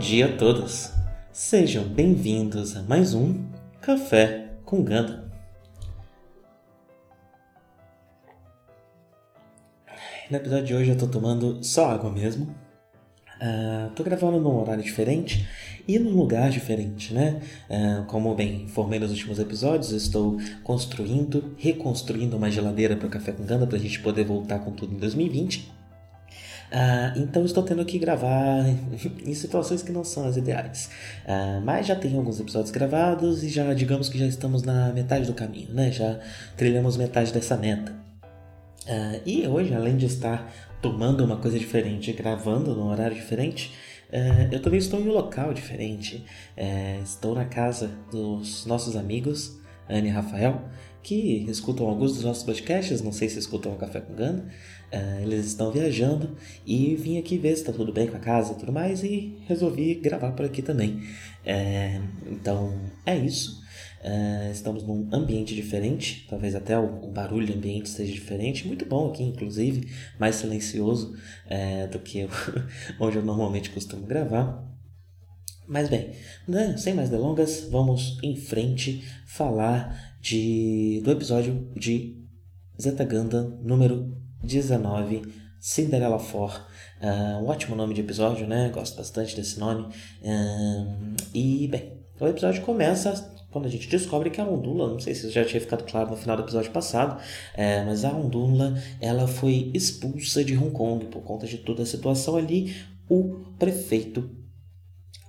Dia a todos! Sejam bem-vindos a mais um Café com Ganda. No episódio de hoje eu tô tomando só água mesmo. Uh, tô gravando num horário diferente e num lugar diferente, né? Uh, como bem informei nos últimos episódios, estou construindo, reconstruindo uma geladeira para o Café com Ganda para a gente poder voltar com tudo em 2020. Uh, então estou tendo que gravar em situações que não são as ideais. Uh, mas já tenho alguns episódios gravados e já digamos que já estamos na metade do caminho, né? Já trilhamos metade dessa meta. Uh, e hoje, além de estar tomando uma coisa diferente, gravando num horário diferente, eu também estou em um local diferente. estou na casa dos nossos amigos, Anne e Rafael, que escutam alguns dos nossos podcasts, não sei se escutam o Café com Gana. Uh, eles estão viajando e vim aqui ver se está tudo bem com a casa e tudo mais e resolvi gravar por aqui também. Uh, então é isso. Uh, estamos num ambiente diferente, talvez até o, o, barulho ambiente seja diferente, muito bom aqui, inclusive, mais silencioso do que onde eu normalmente costumo gravar. Mas bem, né, sem mais delongas, vamos em frente falar de, do episódio de Zeta Gundam número 19, Cinderella 4. Uh, um ótimo nome de episódio, né? Gosto bastante desse nome. Uh, e, bem, o episódio começa quando a gente descobre que a Ondula, não sei se já tinha ficado claro no final do episódio passado, é, mas a Ondula ela foi expulsa de Hong Kong por conta de toda a situação ali. O prefeito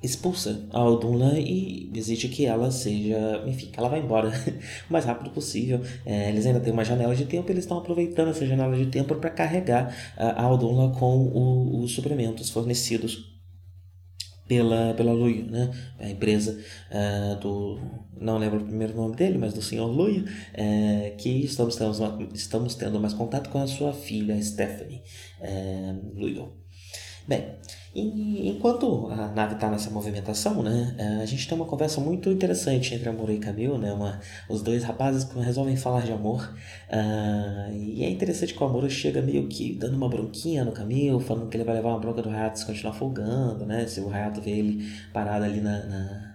expulsa a Aldunla e exige que ela seja, enfim, que ela vá embora o mais rápido possível. É, eles ainda têm uma janela de tempo, eles estão aproveitando essa janela de tempo para carregar a Aldunla com o, os suprimentos fornecidos pela, pela Luia, né? a empresa uh, do, não lembro o primeiro nome dele, mas do senhor Luia, uh, que estamos tendo, estamos tendo mais contato com a sua filha, Stephanie uh. Bem, e enquanto a nave está nessa movimentação, né, é, a gente tem uma conversa muito interessante entre Amor e Camille, né, uma, os dois rapazes que resolvem falar de amor. Uh, e é interessante que o Amor chega meio que dando uma bronquinha no Camille, falando que ele vai levar uma bronca do Hayato se continuar folgando, né, se o Hayato vê ele parado ali na, na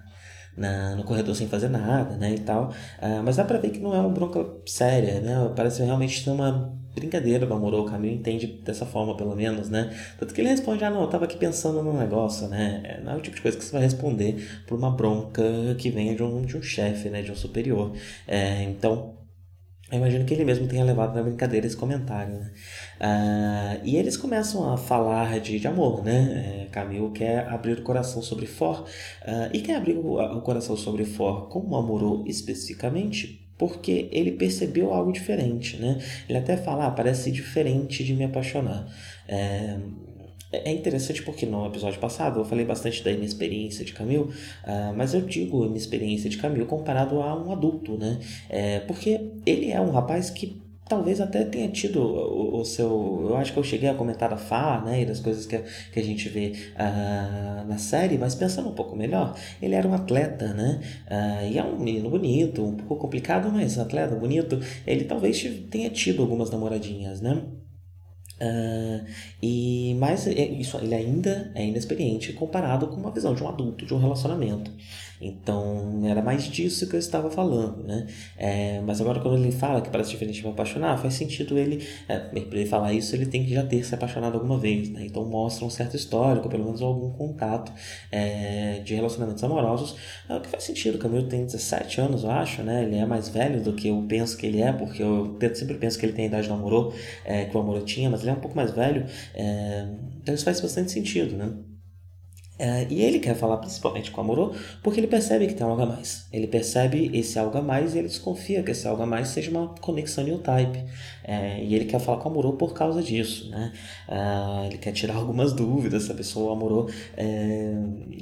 na, no corredor sem fazer nada, né, e tal. Uh, mas dá pra ver que não é uma bronca séria, né? Parece realmente uma brincadeira do amor, o Camilo entende dessa forma, pelo menos, né? Tanto que ele responde, ah, não, eu tava aqui pensando num negócio, né? É, não é o tipo de coisa que você vai responder por uma bronca que vem de um, de um chefe, né? De um superior. É, então, eu imagino que ele mesmo tenha levado na brincadeira esse comentário, né? Uh, e eles começam a falar de, de amor, né? É, Camilo quer abrir o coração sobre For uh, e quer abrir o, o coração sobre For como amorou especificamente porque ele percebeu algo diferente, né? Ele até fala, ah, parece diferente de me apaixonar. É, é interessante porque no episódio passado eu falei bastante da inexperiência de Camille, uh, mas eu digo inexperiência de Camille comparado a um adulto, né? É, porque ele é um rapaz que talvez até tenha tido o, o, seu. Eu acho que eu cheguei a comentar da Fá, né? E das coisas que, que a gente vê uh, na série, mas pensando um pouco melhor, ele era um atleta, né? Uh, e é um menino bonito, um pouco complicado, mas atleta bonito. Ele talvez tenha tido algumas namoradinhas, né? Uh, e mas é, isso ele ainda é inexperiente comparado com uma visão de um adulto de um relacionamento então era mais disso que eu estava falando né? É, mas agora quando ele fala que parece diferente me apaixonar faz sentido ele é, para ele falar isso ele tem que já ter se apaixonado alguma vez né? Então mostra um certo histórico pelo menos algum contato é, de relacionamentos amorosos é, o que faz sentido o Camilo tem 17 anos eu acho né? Ele é mais velho do que eu penso que ele é porque eu sempre penso que ele tem a idade do amorô é, que o amorô tinha mas ele é um pouco mais velho, é, então isso faz bastante sentido, né? É, e ele quer falar principalmente com Amorô porque ele percebe que tem algo a mais. Ele percebe esse algo a mais e ele desconfia que esse algo a mais seja uma conexão new type. É, e ele quer falar com Amorô por causa disso. Né? É, ele quer tirar algumas dúvidas se a pessoa, Amorô,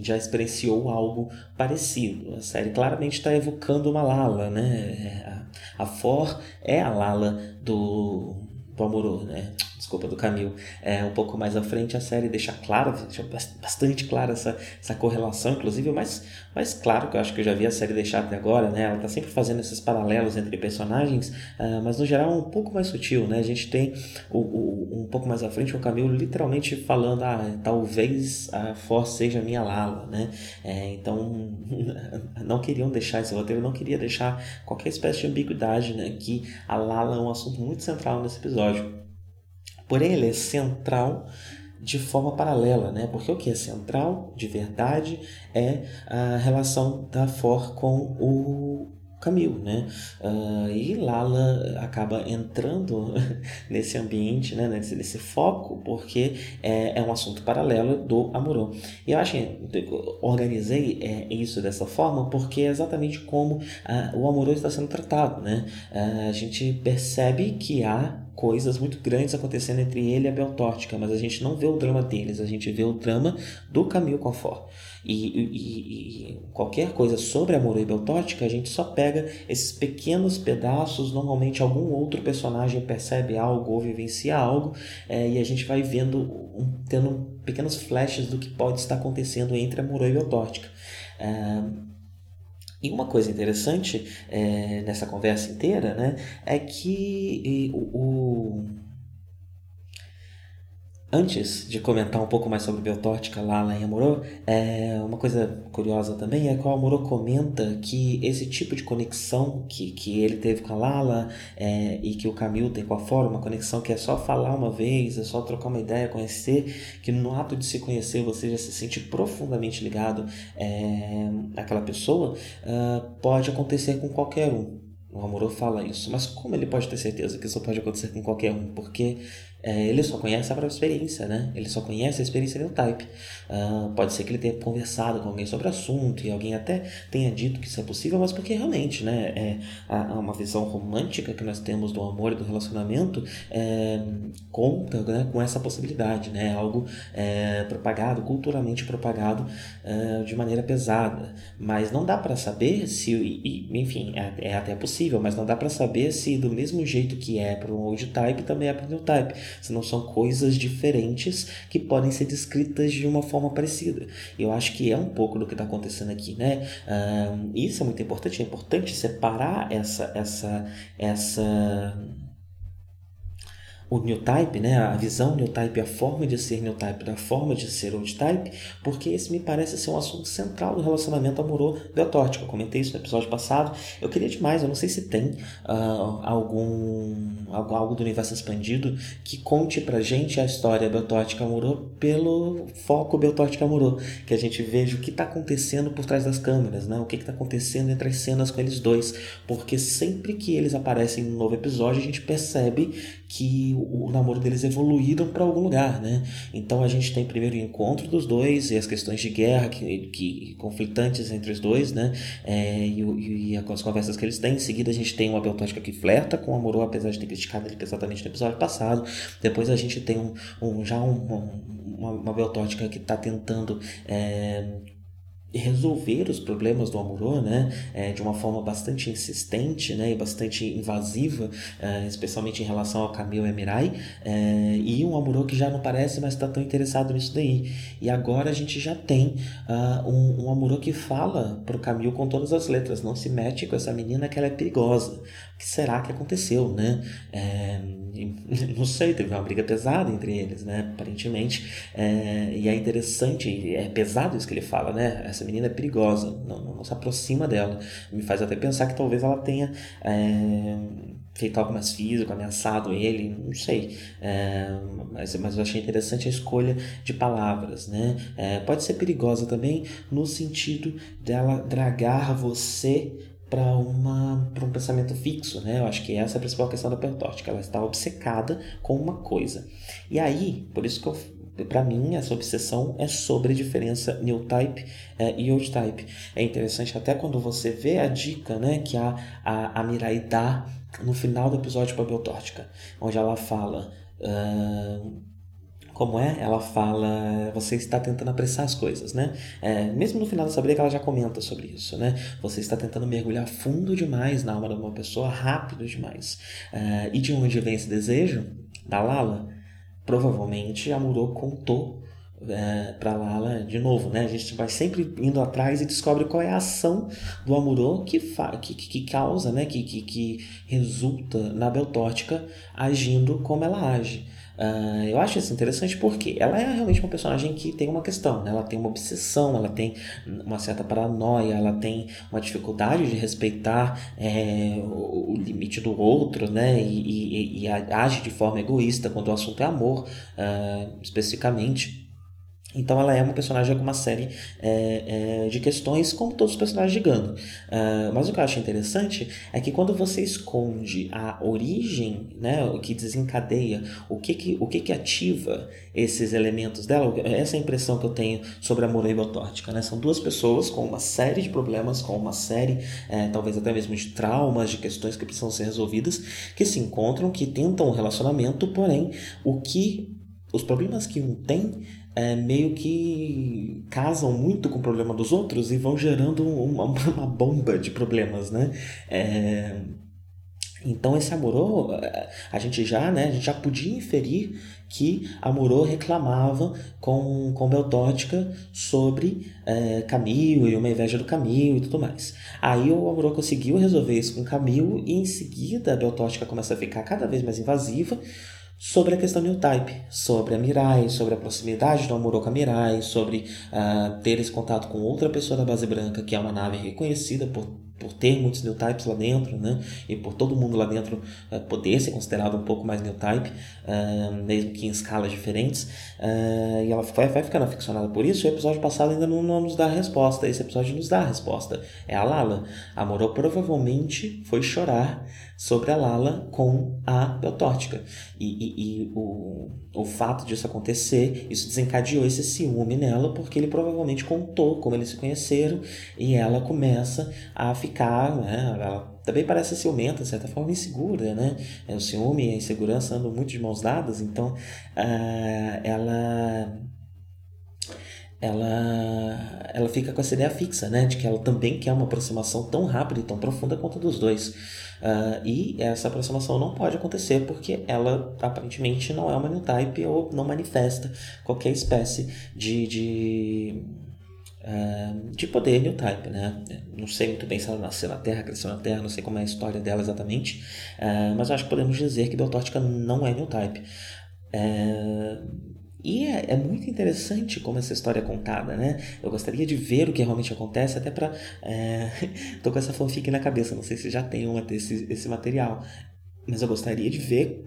já experienciou algo parecido. A série claramente está evocando uma Lala. Né? A, For é a Lala do, do Amorô. Né? Desculpa, do Camil, é, um pouco mais à frente a série deixa claro, deixa bastante clara essa, essa correlação, inclusive, mas, mas claro que eu acho que eu já vi a série deixar até agora, né? Ela tá sempre fazendo esses paralelos entre personagens, uh, mas no geral é um pouco mais sutil, né? A gente tem o, o, um pouco mais à frente o Camil literalmente falando, ah, talvez a Force seja minha Lala, né? É, então, não queriam deixar esse roteiro, não queria deixar qualquer espécie de ambiguidade, né? Que a Lala é um assunto muito central nesse episódio. Porém, ele é central de forma paralela, né? Porque o que é central de verdade é a relação da For com o Camil, né? Uh, e Lala acaba entrando nesse ambiente, né? nesse, nesse foco, porque é, é, um assunto paralelo do Amorô. E eu acho que organizei é, isso dessa forma porque é exatamente como uh, o Amorô está sendo tratado, né? Uh, a gente percebe que há coisas muito grandes acontecendo entre ele e a Beltótica, mas a gente não vê o drama deles, a gente vê o drama do Camille Confort. E, e, e, qualquer coisa sobre Amor e Beltótica, a gente só pega esses pequenos pedaços, normalmente algum outro personagem percebe algo ou vivencia algo, é, e a gente vai vendo, tendo pequenos flashes do que pode estar acontecendo entre Amor e Beltótica. É, e uma coisa interessante é, nessa conversa inteira né, é que o, o Antes de comentar um pouco mais sobre Beltótica, Lala e Amorô, é, uma coisa curiosa também é que o Amorô comenta que esse tipo de conexão que, que ele teve com a Lala é, e que o Camil tem com a Fora, uma conexão que é só falar uma vez, é só trocar uma ideia, conhecer, que no ato de se conhecer você já se sente profundamente ligado é, àquela pessoa, uh, pode acontecer com qualquer um. O Amorô fala isso, mas como ele pode ter certeza que isso pode acontecer com qualquer um? Porque é, ele só conhece a própria experiência, né? Ele só conhece a experiência do type. Uh, pode ser que ele tenha conversado com alguém sobre o assunto e alguém até tenha dito que isso é possível, mas porque realmente, né? É, uma visão romântica que nós temos do amor e do relacionamento é, conta né, com essa possibilidade, né? Algo é, propagado, culturalmente propagado é, de maneira pesada. Mas não dá para saber se, e, enfim, é, é, até possível, mas não dá para saber se do mesmo jeito que é para o old type também é para o new type senão são coisas diferentes que podem ser descritas de uma forma parecida. Eu acho que é um pouco do que está acontecendo aqui, né? Uh, isso é muito importante, é importante separar essa, essa, essa o new type, né, a visão new type, a forma de ser new type da forma de ser old type, porque esse me parece ser um assunto central do relacionamento amoroso biotótico. Eu comentei isso no episódio passado. Eu queria demais, eu não sei se tem uh, algum algo do universo expandido que conte pra gente a história biotótica amorô pelo foco biotótica amorô, que a gente veja o que está acontecendo por trás das câmeras, né? O que está acontecendo entre as cenas com eles dois, porque sempre que eles aparecem no novo episódio, a gente percebe que o, namoro deles evoluíram para algum lugar, né? Então a gente tem primeiro o encontro dos dois e as questões de guerra que, que conflitantes entre os dois, né? É, e, e, as conversas que eles têm. Em seguida a gente tem uma Beltótica que flerta com o Amorô, apesar de ter criticado ele exatamente no episódio passado. Depois a gente tem um, um já um, um, uma, uma Beltótica que está tentando é, resolver os problemas do Amuro, né, é, de uma forma bastante insistente, né, e bastante invasiva, é, especialmente em relação ao Camille e Mirai, é, e um Amuro que já não parece mais estar tão interessado nisso daí. E agora a gente já tem uh, um, um que fala pro Camille com todas as letras, não se mete com essa menina que ela é perigosa. Que será que aconteceu, né? É, não sei, teve uma briga pesada entre eles, né, aparentemente, é, e é interessante, é pesado isso que ele fala, né, essa menina é perigosa, não, não se aproxima dela, me faz até pensar que talvez ela tenha é, feito algo mais físico, ameaçado ele, não sei. É, mas, mas eu achei interessante a escolha de palavras, né? É, pode ser perigosa também no sentido dela dragar você para uma para um pensamento fixo, né? Eu acho que essa é a principal questão da pertótica. Ela está obcecada com uma coisa. E aí, por isso que eu para mim, essa obsessão é sobre a diferença new type é, e old type. É interessante até quando você vê a dica né, que a, a, a Mirai dá no final do episódio para Beltórtica, onde ela fala. Uh, como é? Ela fala, você está tentando apressar as coisas, né? É, mesmo no final dessa briga ela já comenta sobre isso, né? Você está tentando mergulhar fundo demais na alma de uma pessoa, rápido demais. É, e de onde vem esse desejo? Da Lala? Provavelmente a Muro contou é, para Lala de novo, né? A gente vai sempre indo atrás e descobre qual é a ação do Amuro que, que, que, causa, né? Que, que, que resulta na Beltótica agindo como ela age. Uh, eu acho isso interessante porque ela é realmente uma personagem que tem uma questão, né? ela tem uma obsessão, ela tem uma certa paranoia, ela tem uma dificuldade de respeitar é, o, limite do outro, né? E, e, e, age de forma egoísta quando o assunto é amor, uh, especificamente. Então ela é uma personagem com uma série é, é, de questões, como todos os personagens de Gano. Uh, mas o que eu acho interessante é que quando você esconde a origem, né, o que desencadeia, o que que, o que, que ativa esses elementos dela, essa é a impressão que eu tenho sobre a Morei Botórtica. Né? São duas pessoas com uma série de problemas, com uma série, é, talvez até mesmo de traumas, de questões que precisam ser resolvidas, que se encontram, que tentam um relacionamento, porém, o que os problemas que um tem é, meio que casam muito com o problema dos outros e vão gerando uma, uma bomba de problemas, né? É, então esse Amorô, a gente já, né, a gente já podia inferir que Amorô reclamava com, com Beltótica sobre é, Camil e uma inveja do Camil e tudo mais. Aí o Amorô conseguiu resolver isso com Camil e em seguida a Beltótica começa a ficar cada vez mais invasiva, sobre a questão new type, sobre a Mirai, sobre a proximidade do Amuroka Mirai, sobre uh, ter esse contato com outra pessoa da base branca, que é uma nave reconhecida por por ter muitos new types lá dentro, né? E por todo mundo lá dentro uh, poder ser considerado um pouco mais new type, uh, mesmo que em escalas diferentes. Uh, e ela vai, vai ficando aficionada por isso. E o episódio passado ainda não, não, nos dá a resposta. Esse episódio nos dá a resposta. É a Lala. A Moro provavelmente foi chorar sobre a Lala com a Beltórtica. E, e, e, o, o fato disso acontecer, isso desencadeou esse ciúme nela, porque ele provavelmente contou como eles se conheceram e ela começa a ficar, né? Ela também parece ciumenta, de certa forma insegura, né? É, o ciúme e a insegurança andam muito de mãos dadas, então uh, ela ela ela fica com essa ideia fixa, né, de que ela também quer uma aproximação tão rápida e tão profunda quanto dos dois. Uh, e essa aproximação não pode acontecer porque ela aparentemente não é uma new type ou não manifesta qualquer espécie de, de De poder new type, né? Não sei muito bem se ela nasceu na Terra, cresceu na Terra, não sei como é a história dela exatamente, uh, mas acho que podemos dizer que Beltótica não é new type. Uh, e é, é, muito interessante como essa história é contada, né? Eu gostaria de ver o que realmente acontece, até para. É... tô com essa fanfic na cabeça, não sei se já tem uma desse, esse material, mas eu gostaria de ver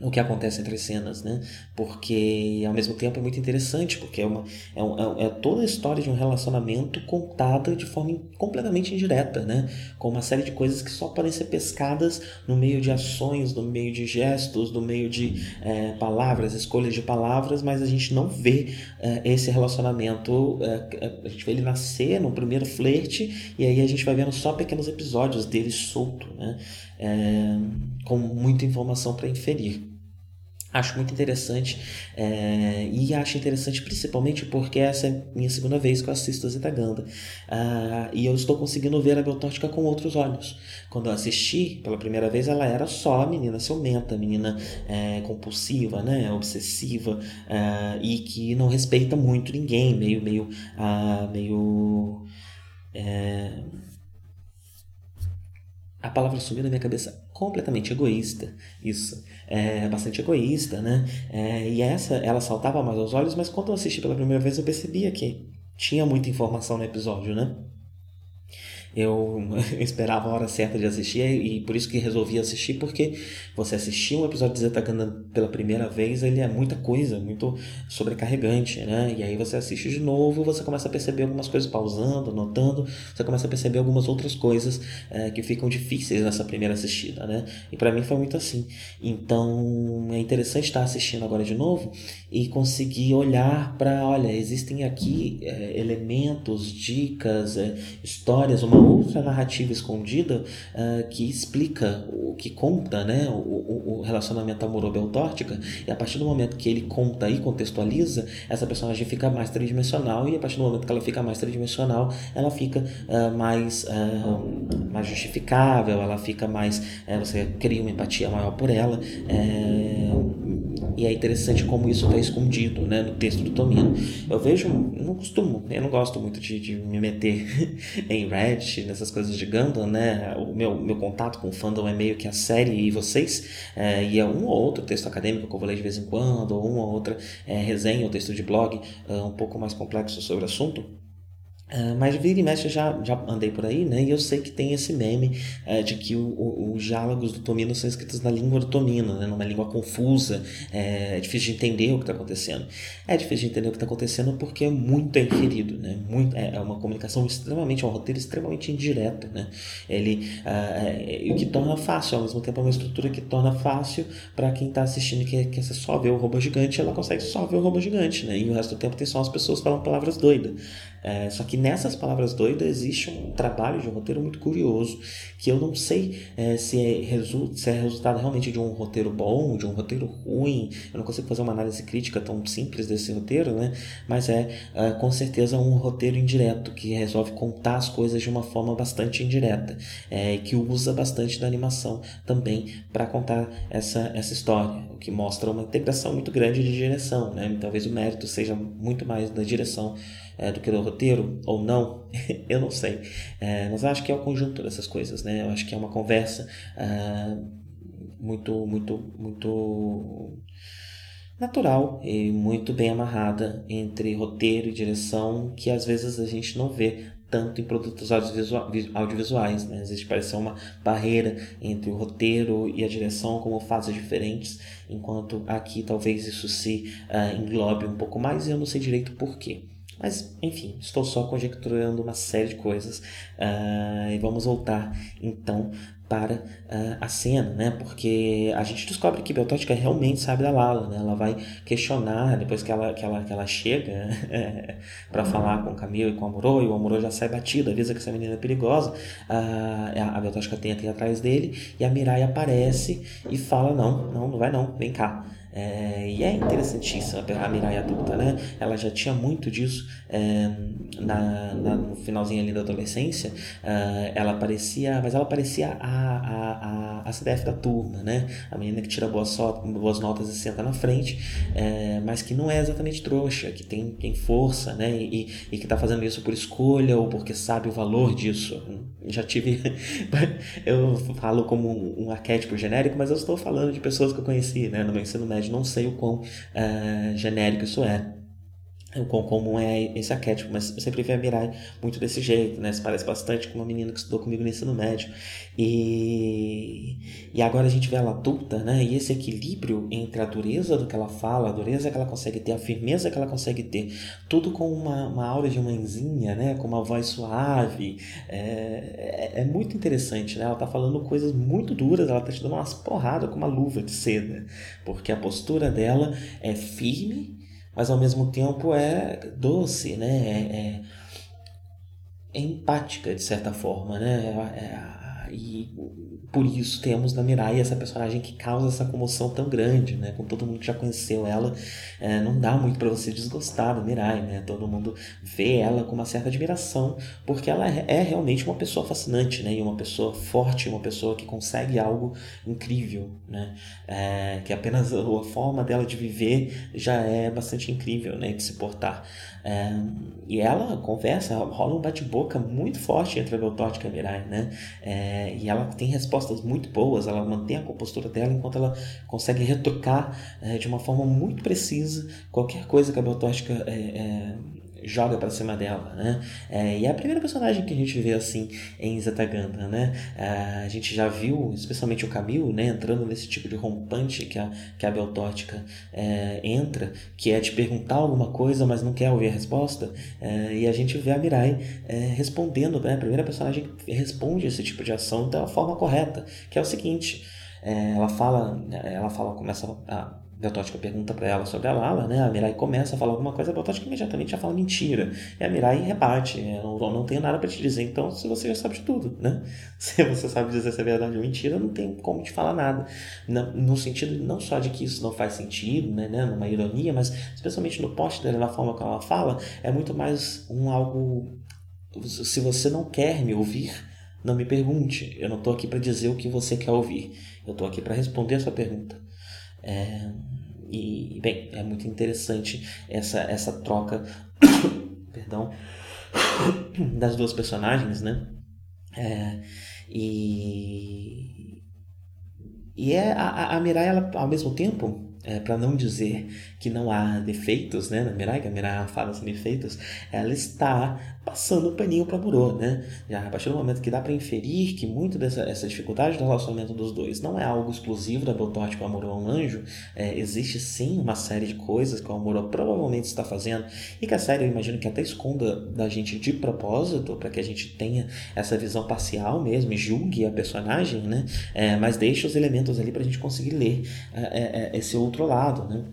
o que acontece entre cenas, né? Porque ao mesmo tempo é muito interessante, porque é, uma, é, um, é, é toda a história de um relacionamento contada de forma completamente indireta, né? Com uma série de coisas que só podem ser pescadas no meio de ações, no meio de gestos, no meio de é, palavras, escolhas de palavras, mas a gente não vê é, esse relacionamento, é, a gente vê ele nascer no primeiro flerte e aí a gente vai vendo só pequenos episódios dele solto, né? É, com muita informação para inferir. Acho muito interessante é, e acho interessante principalmente porque essa é minha segunda vez que eu assisto a Zeta Ganda uh, e eu estou conseguindo ver a Beltótica com outros olhos. Quando eu assisti pela primeira vez, ela era só a menina ciumenta, a menina é, compulsiva, né, obsessiva e que não respeita muito ninguém, meio, meio, uh, meio a palavra sumiu na minha cabeça. Completamente egoísta. Isso. É bastante egoísta né? É, e essa ela saltava mais aos olhos mas quando eu assisti pela primeira vez eu percebia que tinha muita informação no episódio né eu esperava a hora certa de assistir e por isso que resolvi assistir, porque você assistir um episódio de Zetaganda pela primeira vez, ele é muita coisa, muito sobrecarregante, né? E aí você assiste de novo, você começa a perceber algumas coisas pausando, anotando, você começa a perceber algumas outras coisas é, que ficam difíceis nessa primeira assistida, né? E para mim foi muito assim. Então é interessante estar assistindo agora de novo e conseguir olhar para, olha, existem aqui é, elementos, dicas, é, histórias, uma outra narrativa escondida uh, que explica, o que conta né, o, o relacionamento amoroso-beltórtica, e a partir do momento que ele conta e contextualiza, essa personagem fica mais tridimensional, e a partir do momento que ela fica mais tridimensional, ela fica uh, mais, uh, mais justificável, ela fica mais. Eh, você cria uma empatia maior por ela. Eh, e é interessante como isso está escondido né, no texto do Tomino. Eu vejo, não costumo, eu não gosto muito de, de me meter em Nessas coisas de Gundam, né? O meu, meu contato com o fandom é meio que a série e vocês, é, e é um ou outro texto acadêmico que eu vou ler de vez em quando, ou uma ou outra é, resenha ou texto de blog é, um pouco mais complexo sobre o assunto. Uh, mas vira e mexe já, já andei por aí, né? E eu sei que tem esse meme uh, de que os diálogos do Tomino são escritos na língua do Tomino, né? Numa língua confusa, é, é difícil de entender o que está acontecendo. É difícil de entender o que está acontecendo porque é muito inferido, né? Muito, é, é, uma comunicação extremamente, é um roteiro extremamente indireto, né? Ele, uh, o que torna fácil, ao mesmo tempo é uma estrutura que torna fácil para quem está assistindo que quer só ver o robô gigante, ela consegue só ver o robô gigante, né? E o resto do tempo tem só as pessoas falando palavras doidas. É, só que nessas palavras doidas existe um trabalho de roteiro muito curioso, que eu não sei é, se, é resu se é resultado realmente de um roteiro bom, de um roteiro ruim. Eu não consigo fazer uma análise crítica tão simples desse roteiro, né? Mas é, é com certeza um roteiro indireto, que resolve contar as coisas de uma forma bastante indireta, é, que usa bastante da animação também para contar essa, essa história, o que mostra uma integração muito grande de direção, né? Talvez o mérito seja muito mais da direção é, do que do roteiro ou não, eu não sei. É, mas acho que é o conjunto dessas coisas, né? Eu acho que é uma conversa é, muito, muito, muito natural e muito bem amarrada entre roteiro e direção que às vezes a gente não vê tanto em produtos audiovisuais. Né? Existe parece uma barreira entre o roteiro e a direção como fases diferentes, enquanto aqui talvez isso se uh, englobe um pouco mais e eu não sei direito porquê. Mas, enfim, estou só conjecturando uma série de coisas. Uh, e vamos voltar então para uh, a cena, né? Porque a gente descobre que Beltótica realmente sabe da Lala, né? Ela vai questionar depois que ela, que ela, que ela chega para falar com o Camilo e com o Amorô, e o Amorô já sai batido, avisa que essa menina é perigosa. Uh, a Beltótica tenta ir atrás dele e a Mirai aparece e fala: Não, não, não vai não, vem cá. É, e é interessantíssima a Mirai adulta, né? Ela já tinha muito disso é, na, na, no finalzinho ali da adolescência. É, ela parecia, mas ela parecia a, a, a, a CDF da turma, né? A menina que tira boas, boas notas e senta na frente, é, mas que não é exatamente trouxa, que tem, tem força, né? E, e que está fazendo isso por escolha ou porque sabe o valor disso. Já tive. eu falo como um, um arquétipo genérico, mas eu estou falando de pessoas que eu conheci, né? No meu ensino médio não sei o quão uh, genérico isso é o quão comum é esse arquétipo, mas eu sempre vi a Mirai muito desse jeito, né? Se parece bastante com uma menina que estudou comigo no ensino médio. E, e agora a gente vê ela adulta, né? E esse equilíbrio entre a dureza do que ela fala, a dureza que ela consegue ter, a firmeza que ela consegue ter, tudo com uma, uma aura de mãezinha, né? Com uma voz suave. É, é, é muito interessante, né? Ela tá falando coisas muito duras, ela tá te dando umas porradas com uma luva de seda, porque a postura dela é firme mas ao mesmo tempo é doce, né? É, é, é empática de certa forma, né? É, e por isso temos na Mirai essa personagem que causa essa comoção tão grande, né? Com todo mundo que já conheceu ela, é, não dá muito para você desgostar da Mirai, né? Todo mundo vê ela com uma certa admiração, porque ela é, é realmente uma pessoa fascinante, né? E uma pessoa forte, uma pessoa que consegue algo incrível, né? É, que apenas a forma dela de viver já é bastante incrível, né? De se portar. É, e ela conversa, rola um bate-boca muito forte entre a Beltotti e a Mirai, né? É, e ela tem respostas muito boas, ela mantém a compostura dela enquanto ela consegue retocar é, de uma forma muito precisa qualquer coisa que a Beltotti é joga para cima dela, né? É, e é a primeira personagem que a gente vê assim em Zetaganda, né? É, a gente já viu, especialmente o Camille, né, entrando nesse tipo de rompante que a, que a Beltótica é, entra, que é de perguntar alguma coisa, mas não quer ouvir a resposta, é, e a gente vê a Mirai é, respondendo, né? A primeira personagem que responde esse tipo de ação da forma correta, que é o seguinte, é, ela fala, ela fala, começa a Beltótica pergunta para ela sobre a Lala, né? A Mirai começa a falar alguma coisa, a Beltótica imediatamente já fala mentira. E a Mirai rebate, é, não, não tenho nada para te dizer, então se você já sabe de tudo, né? Se você sabe dizer se é verdade ou mentira, não tem como te falar nada. No, no sentido não só de que isso não faz sentido, né? né? Numa ironia, mas especialmente no post dela, na forma como ela fala, é muito mais um algo... Se você não quer me ouvir, não me pergunte. Eu não estou aqui para dizer o que você quer ouvir. Eu estou aqui para responder a sua pergunta. É, e, bem, é muito interessante essa, essa troca perdão, das duas personagens, né? É, e, e é a, a Mirai, ela, ao mesmo tempo, é, para não dizer que não há defeitos né, na Mirai, que a Mirai fala sem defeitos, ela está passando o paninho para Muro, né? Já a partir do momento que dá para inferir que muito dessa essa dificuldade do relacionamento dos dois não é algo exclusivo da Beltorte com a Muro um anjo, é, existe sim uma série de coisas que o Muro provavelmente está fazendo e que a série eu imagino que até esconda da gente de propósito para que a gente tenha essa visão parcial mesmo e julgue a personagem, né? É, mas deixa os elementos ali para a gente conseguir ler é, é, é, esse outro lado, né?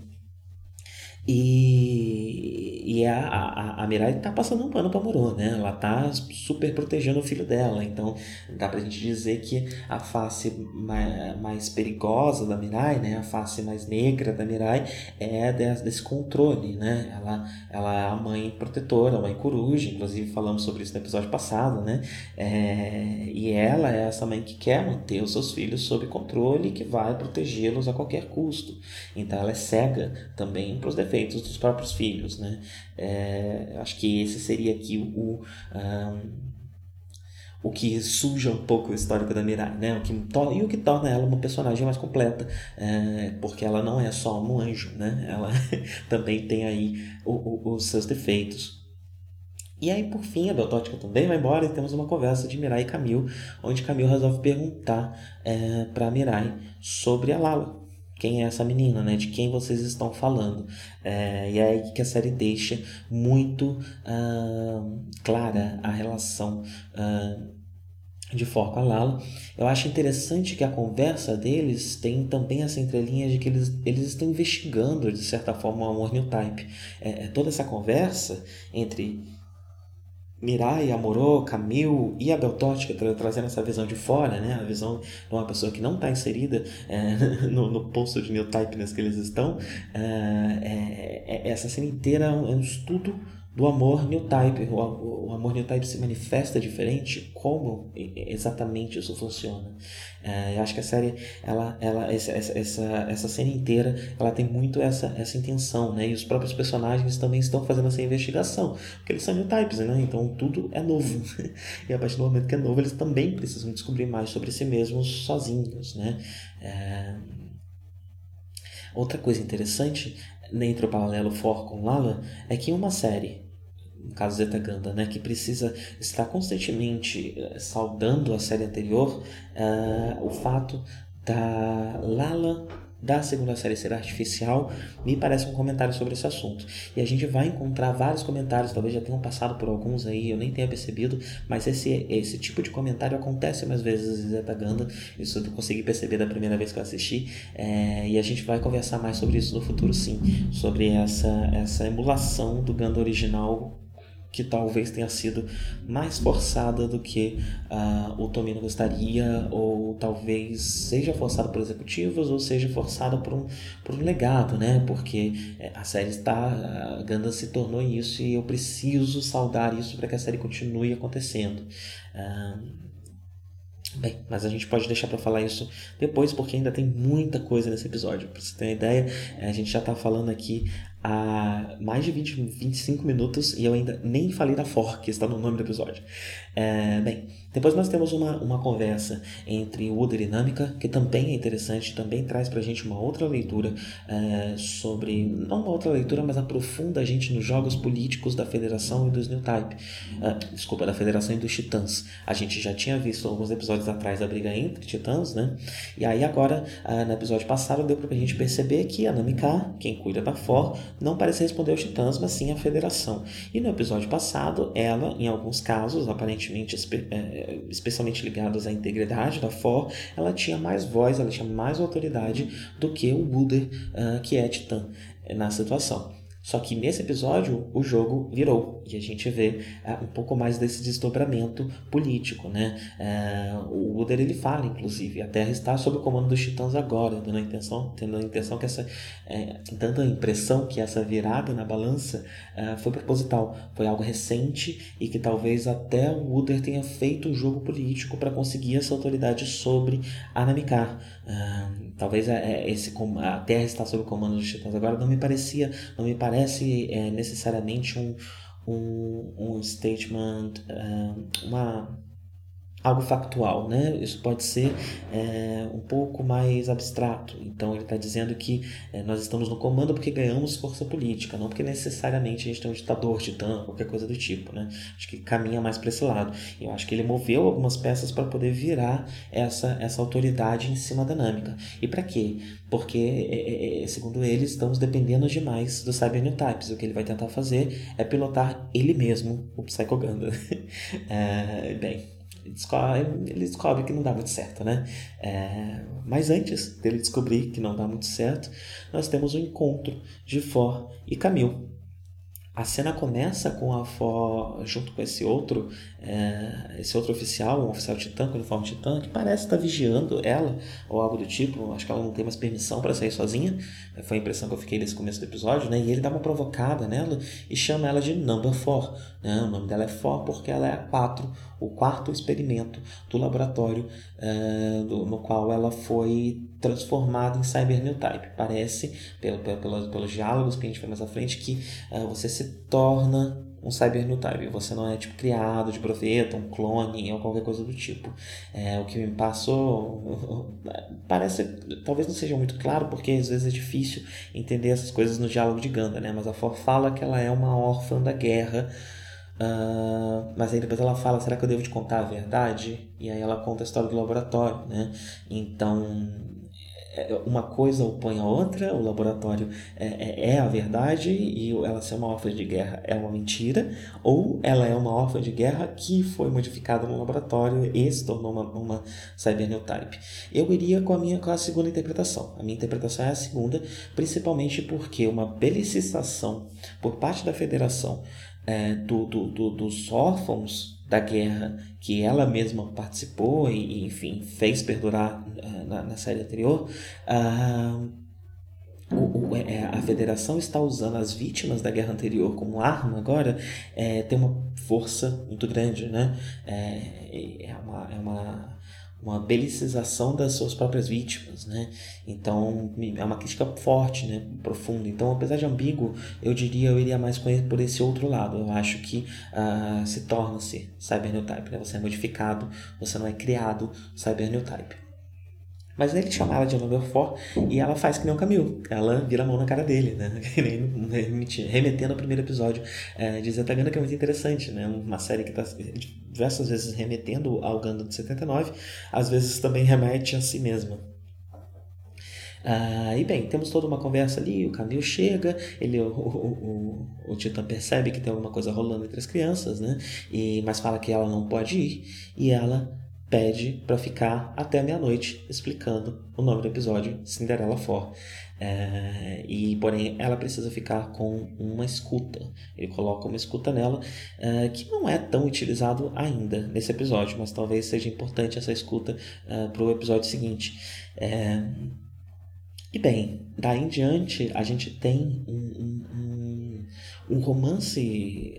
E, e a, a, a Mirai tá passando um pano pra Moro, né? Ela tá super protegendo o filho dela. Então dá pra gente dizer que a face mais, mais perigosa da Mirai, né? A face mais negra da Mirai é desse, desse controle, né? Ela, ela é a mãe protetora, a mãe coruja. Inclusive falamos sobre isso no episódio passado, né? É, e ela é essa mãe que quer manter os seus filhos sob controle e que vai protegê-los a qualquer custo. Então ela é cega também para os defeitos defeitos dos próprios filhos, né? É, acho que esse seria aqui o, um, o que suja um pouco o histórico da Mirai, né? O que e o que torna ela uma personagem mais completa, é, porque ela não é só um anjo, né? Ela também tem aí o, o, os seus defeitos. E aí, por fim, a Beltótica também vai embora e temos uma conversa de Mirai e Camille, onde Camille resolve perguntar é, para Mirai sobre a Lala, quem é essa menina, né? De quem vocês estão falando. É, e é aí que a série deixa muito uh, clara a relação uh, de Foco a Lala. Eu acho interessante que a conversa deles tem também essa entrelinha de que eles, eles estão investigando, de certa forma, o amor new type. É, é toda essa conversa entre Mirai, Amorô, Camille e a Beltotti, tra trazendo essa visão de fora, né? a visão de uma pessoa que não está inserida é, no, no posto de new typeness que eles estão. É, é, é essa cena inteira é um estudo do amor new type. O, amor new type se manifesta diferente. Como exatamente isso funciona? É, eu acho que a série, ela, ela, essa, essa, essa cena inteira, ela tem muito essa, essa intenção, né? E os próprios personagens também estão fazendo essa investigação, porque eles são new types, né? Então tudo é novo. e a partir do momento que é novo, eles também precisam descobrir mais sobre si mesmos sozinhos, né? É... Outra coisa interessante entre o paralelo For com Lala é que uma série no caso Zeta Ganda, né, que precisa estar constantemente uh, saudando a série anterior, uh, o fato da Lala da segunda série ser artificial, me parece um comentário sobre esse assunto. E a gente vai encontrar vários comentários, talvez já tenham passado por alguns aí, eu nem tenha percebido, mas esse, esse tipo de comentário acontece mais vezes em Zeta Ganda, isso eu consegui perceber da primeira vez que eu assisti, é, e a gente vai conversar mais sobre isso no futuro sim, sobre essa, essa emulação do Ganda original que talvez tenha sido mais forçada do que uh, o Tomino gostaria, ou talvez seja forçada por executivos, ou seja forçada por um, por um legado, né? Porque eh, a série está. A Ganda se tornou isso e eu preciso saudar isso para que a série continue acontecendo. Uh, Bem, mas a gente pode deixar para falar isso depois, porque ainda tem muita coisa nesse episódio. Para você ter uma ideia, a gente já está falando aqui há mais de 20, 25 minutos e eu ainda nem falei da For, que está no nome do episódio. É, bem, depois nós temos uma, uma conversa entre e Dinâmica, que também é interessante, também traz pra gente uma outra leitura é, sobre, não uma outra leitura, mas aprofunda a gente nos jogos políticos da Federação e dos New Type. É, desculpa, da Federação e dos Titãs. A gente já tinha visto alguns episódios atrás a briga entre Titãs, né? E aí agora, é, no episódio passado, deu pra gente perceber que a Namika, quem cuida da For, não parece responder aos Titãs, mas sim à Federação. E no episódio passado, ela, em alguns casos, aparentemente é, especialmente ligados à integridade da FOR, ela tinha mais voz, ela tinha mais autoridade do que o Wooder, uh, que é Titã, na situação. Só que nesse episódio o jogo virou e a gente vê uh, um pouco mais desse desdobramento político, né? Uh, o Uder ele fala, inclusive, a Terra está sob o comando dos Titãs agora, dando a intenção, tendo a intenção que essa, é, a impressão que essa virada na balança uh, foi proposital, foi algo recente e que talvez até o Uder tenha feito um jogo político para conseguir essa autoridade sobre a Namikar. Talvez é, esse a Terra está sob o comando dos Titãs. Agora não me parecia, não me parece é, necessariamente um, um, um statement, uh, uma algo factual, né? Isso pode ser é, um pouco mais abstrato. Então ele está dizendo que é, nós estamos no comando porque ganhamos força política, não porque necessariamente a gente tem um ditador, titã, qualquer coisa do tipo, né? Acho que caminha mais para esse lado. Eu acho que ele moveu algumas peças para poder virar essa essa autoridade em cima da dinâmica. E para quê? Porque é, é, é, segundo ele estamos dependendo demais do Cyber New Types. O que ele vai tentar fazer é pilotar ele mesmo o Psycho Gundam. É, bem, ele descobre que não dá muito certo, né? É, mas antes dele descobrir que não dá muito certo, nós temos o um encontro de For e Camille. A cena começa com a For junto com esse outro, é, esse outro oficial, um oficial titã com uniforme titã, que parece estar vigiando ela ou algo do tipo. Acho que ela não tem mais permissão para sair sozinha. Foi a impressão que eu fiquei nesse começo do episódio, né? E ele dá uma provocada nela e chama ela de Number 4. Né? O nome dela é 4 porque ela é a 4, o quarto experimento do laboratório é, do, no qual ela foi transformada em Cyber New Type. Parece, pelo, pelo, pelos, pelos diálogos que a gente vê mais à frente, que uh, você se torna um Cyber New Type. Você não é tipo criado de profeta, um clone ou qualquer coisa do tipo. É, o que me passou parece talvez não seja muito claro porque às vezes é difícil entender essas coisas no diálogo de Ganda, né? Mas a For fala que ela é uma órfã da guerra. Uh, mas aí depois ela fala, será que eu devo te contar a verdade? E aí ela conta a história do laboratório, né? Então uma coisa opõe a outra, o laboratório é, é, é, a verdade e ela ser uma órfã de guerra é uma mentira, ou ela é uma órfã de guerra que foi modificada no laboratório e se tornou uma, uma cyberneotype. Eu iria com a minha com a segunda interpretação. A minha interpretação é a segunda, principalmente porque uma belicização por parte da federação é, do, do, do, dos órfãos da guerra que ela mesma participou e, enfim, fez perdurar uh, na, na, série anterior, uh, o, o, é, a federação está usando as vítimas da guerra anterior como arma agora, é, tem uma força muito grande, né? É, é uma, é uma uma belicização das suas próprias vítimas, né? Então é uma crítica forte, né? Profunda. Então, apesar de ambíguo, eu diria eu iria mais por esse outro lado. Eu acho que uh, se torna-se cyberneotype, né? Você é modificado, você não é criado cyberneotype. Mas ele chama ela de 4 e ela faz que nem o Camil. Ela vira a mão na cara dele, né? Remetendo ao primeiro episódio é, de Zetagana, que é muito interessante, né? Uma série que está diversas vezes remetendo ao Gundam de 79, às vezes também remete a si mesma. Ah, e bem, temos toda uma conversa ali, o Camil chega, ele, o, o, o, o Titã percebe que tem alguma coisa rolando entre as crianças, né? E, mas fala que ela não pode ir, e ela pede para ficar até meia-noite explicando o nome do episódio, Cinderella For. É, e porém ela precisa ficar com uma escuta. Ele coloca uma escuta nela é, que não é tão utilizado ainda nesse episódio, mas talvez seja importante essa escuta é, para o episódio seguinte. É, e bem, daí em diante a gente tem um, um, um, romance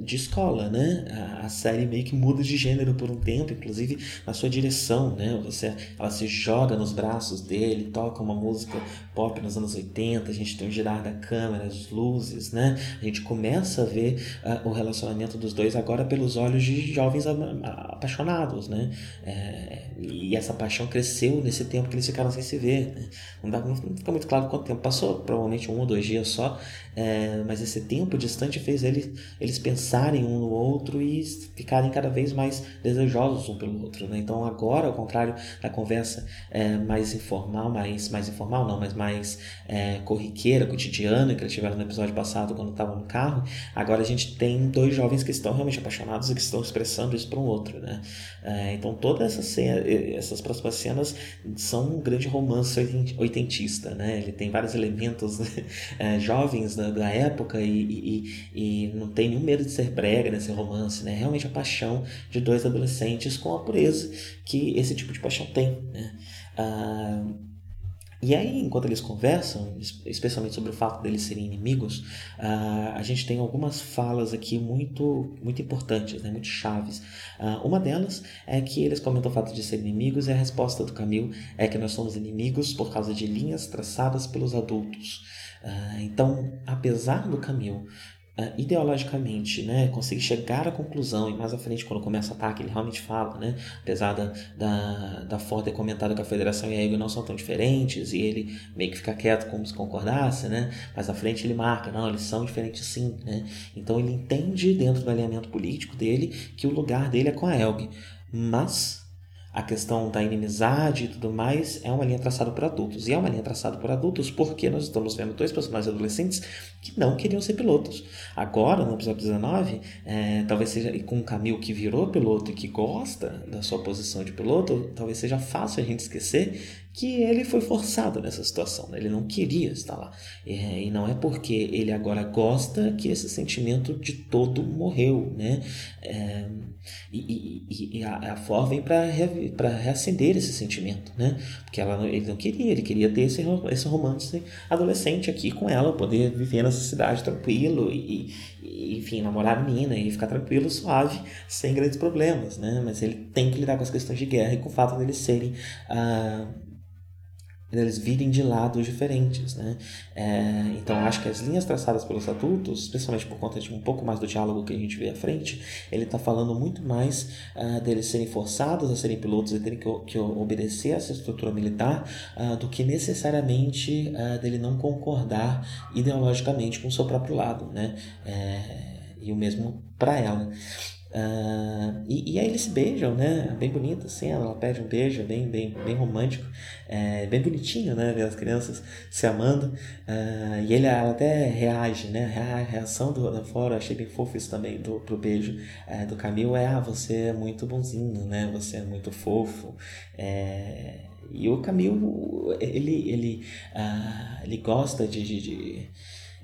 de escola, né? A, série meio que muda de gênero por um tempo, inclusive na sua direção, né? Você, ela se joga nos braços dele, toca uma música pop nos anos 80, a gente tem o girar da câmera, as luzes, né? A gente começa a ver uh, o relacionamento dos dois agora pelos olhos de jovens apaixonados, né? É, e essa paixão cresceu nesse tempo que eles ficaram sem se ver. Né? Não, dá, não fica muito claro quanto tempo passou, provavelmente um ou dois dias só, é, mas esse tempo distante fez ele, eles pensarem um no outro e ficarem cada vez mais desejosos um pelo outro. Né? Então agora, ao contrário da conversa é, mais informal, mais, mais informal não, mas mais é, corriqueira, cotidiana, que eles tiveram no episódio passado quando estavam no carro, agora a gente tem dois jovens que estão realmente apaixonados e que estão expressando isso para um outro, né? É, então todas essas, essas próximas cenas são um grande romance oitentista, né? Ele tem vários elementos é, jovens da, da época e, e, e, não tem nenhum medo de ser brega nesse romance, né? Realmente a paixão de dois adolescentes com a pureza que esse tipo de paixão tem, né? Ah, e aí, enquanto eles conversam, especialmente sobre o fato deles serem inimigos, uh, a gente tem algumas falas aqui muito, muito importantes, né, muito chaves. Uh, uma delas é que eles comentam o fato de serem inimigos e a resposta do Camille é que nós somos inimigos por causa de linhas traçadas pelos adultos. Uh, então, apesar do Camille uh, ideologicamente, né, conseguir chegar à conclusão, e mais à frente, quando começa o ataque, ele realmente fala, né, apesar da, da, da Ford ter comentado que a Federação e a EGO não são tão diferentes, e ele meio que fica quieto como se concordasse, né, mas à frente ele marca, não, eles são diferentes sim, né, então ele entende dentro do alinhamento político dele que o lugar dele é com a ELG, mas a questão da inimizade e tudo mais é uma linha traçada por adultos. E é uma linha traçada por adultos porque nós estamos vendo dois personagens adolescentes que não queriam ser pilotos. Agora, no episódio 19, é, talvez seja com o Camil que virou piloto e que gosta da sua posição de piloto, talvez seja fácil a gente esquecer que ele foi forçado nessa situação, né? ele não queria estar lá. É, e não é porque ele agora gosta que esse sentimento de todo morreu. Né? É, e, e, e, a, a Flor vem para reacender esse sentimento, né? porque ela, ele não queria, ele queria ter esse, esse romance adolescente aqui com ela, poder viver nessa cidade tranquilo e, e enfim, namorar a menina e ficar tranquilo, suave, sem grandes problemas. Né? Mas ele tem que lidar com as questões de guerra e com o fato deles serem. Ah, eles virem de lados diferentes, né? É, então acho que as linhas traçadas pelos adultos, especialmente por conta de um pouco mais do diálogo que a gente vê à frente, ele está falando muito mais uh, deles serem forçados a serem pilotos e terem que, que obedecer a essa estrutura militar uh, do que necessariamente uh, dele não concordar ideologicamente com o seu próprio lado, né? É, e o mesmo para ela. Uh, e, e, aí eles se beijam, né? Bem bonita a cena, ela pede um beijo, bem, bem, bem romântico, é, bem bonitinho, né? Ver as crianças se amando. Uh, e ele ela até reage, né? A reação do, da fora, achei bem fofo isso também do, pro beijo é, do Camil é: ah, você é muito bonzinho, né? Você é muito fofo. É, e o Camil, ele, ele, uh, ele gosta de, de, de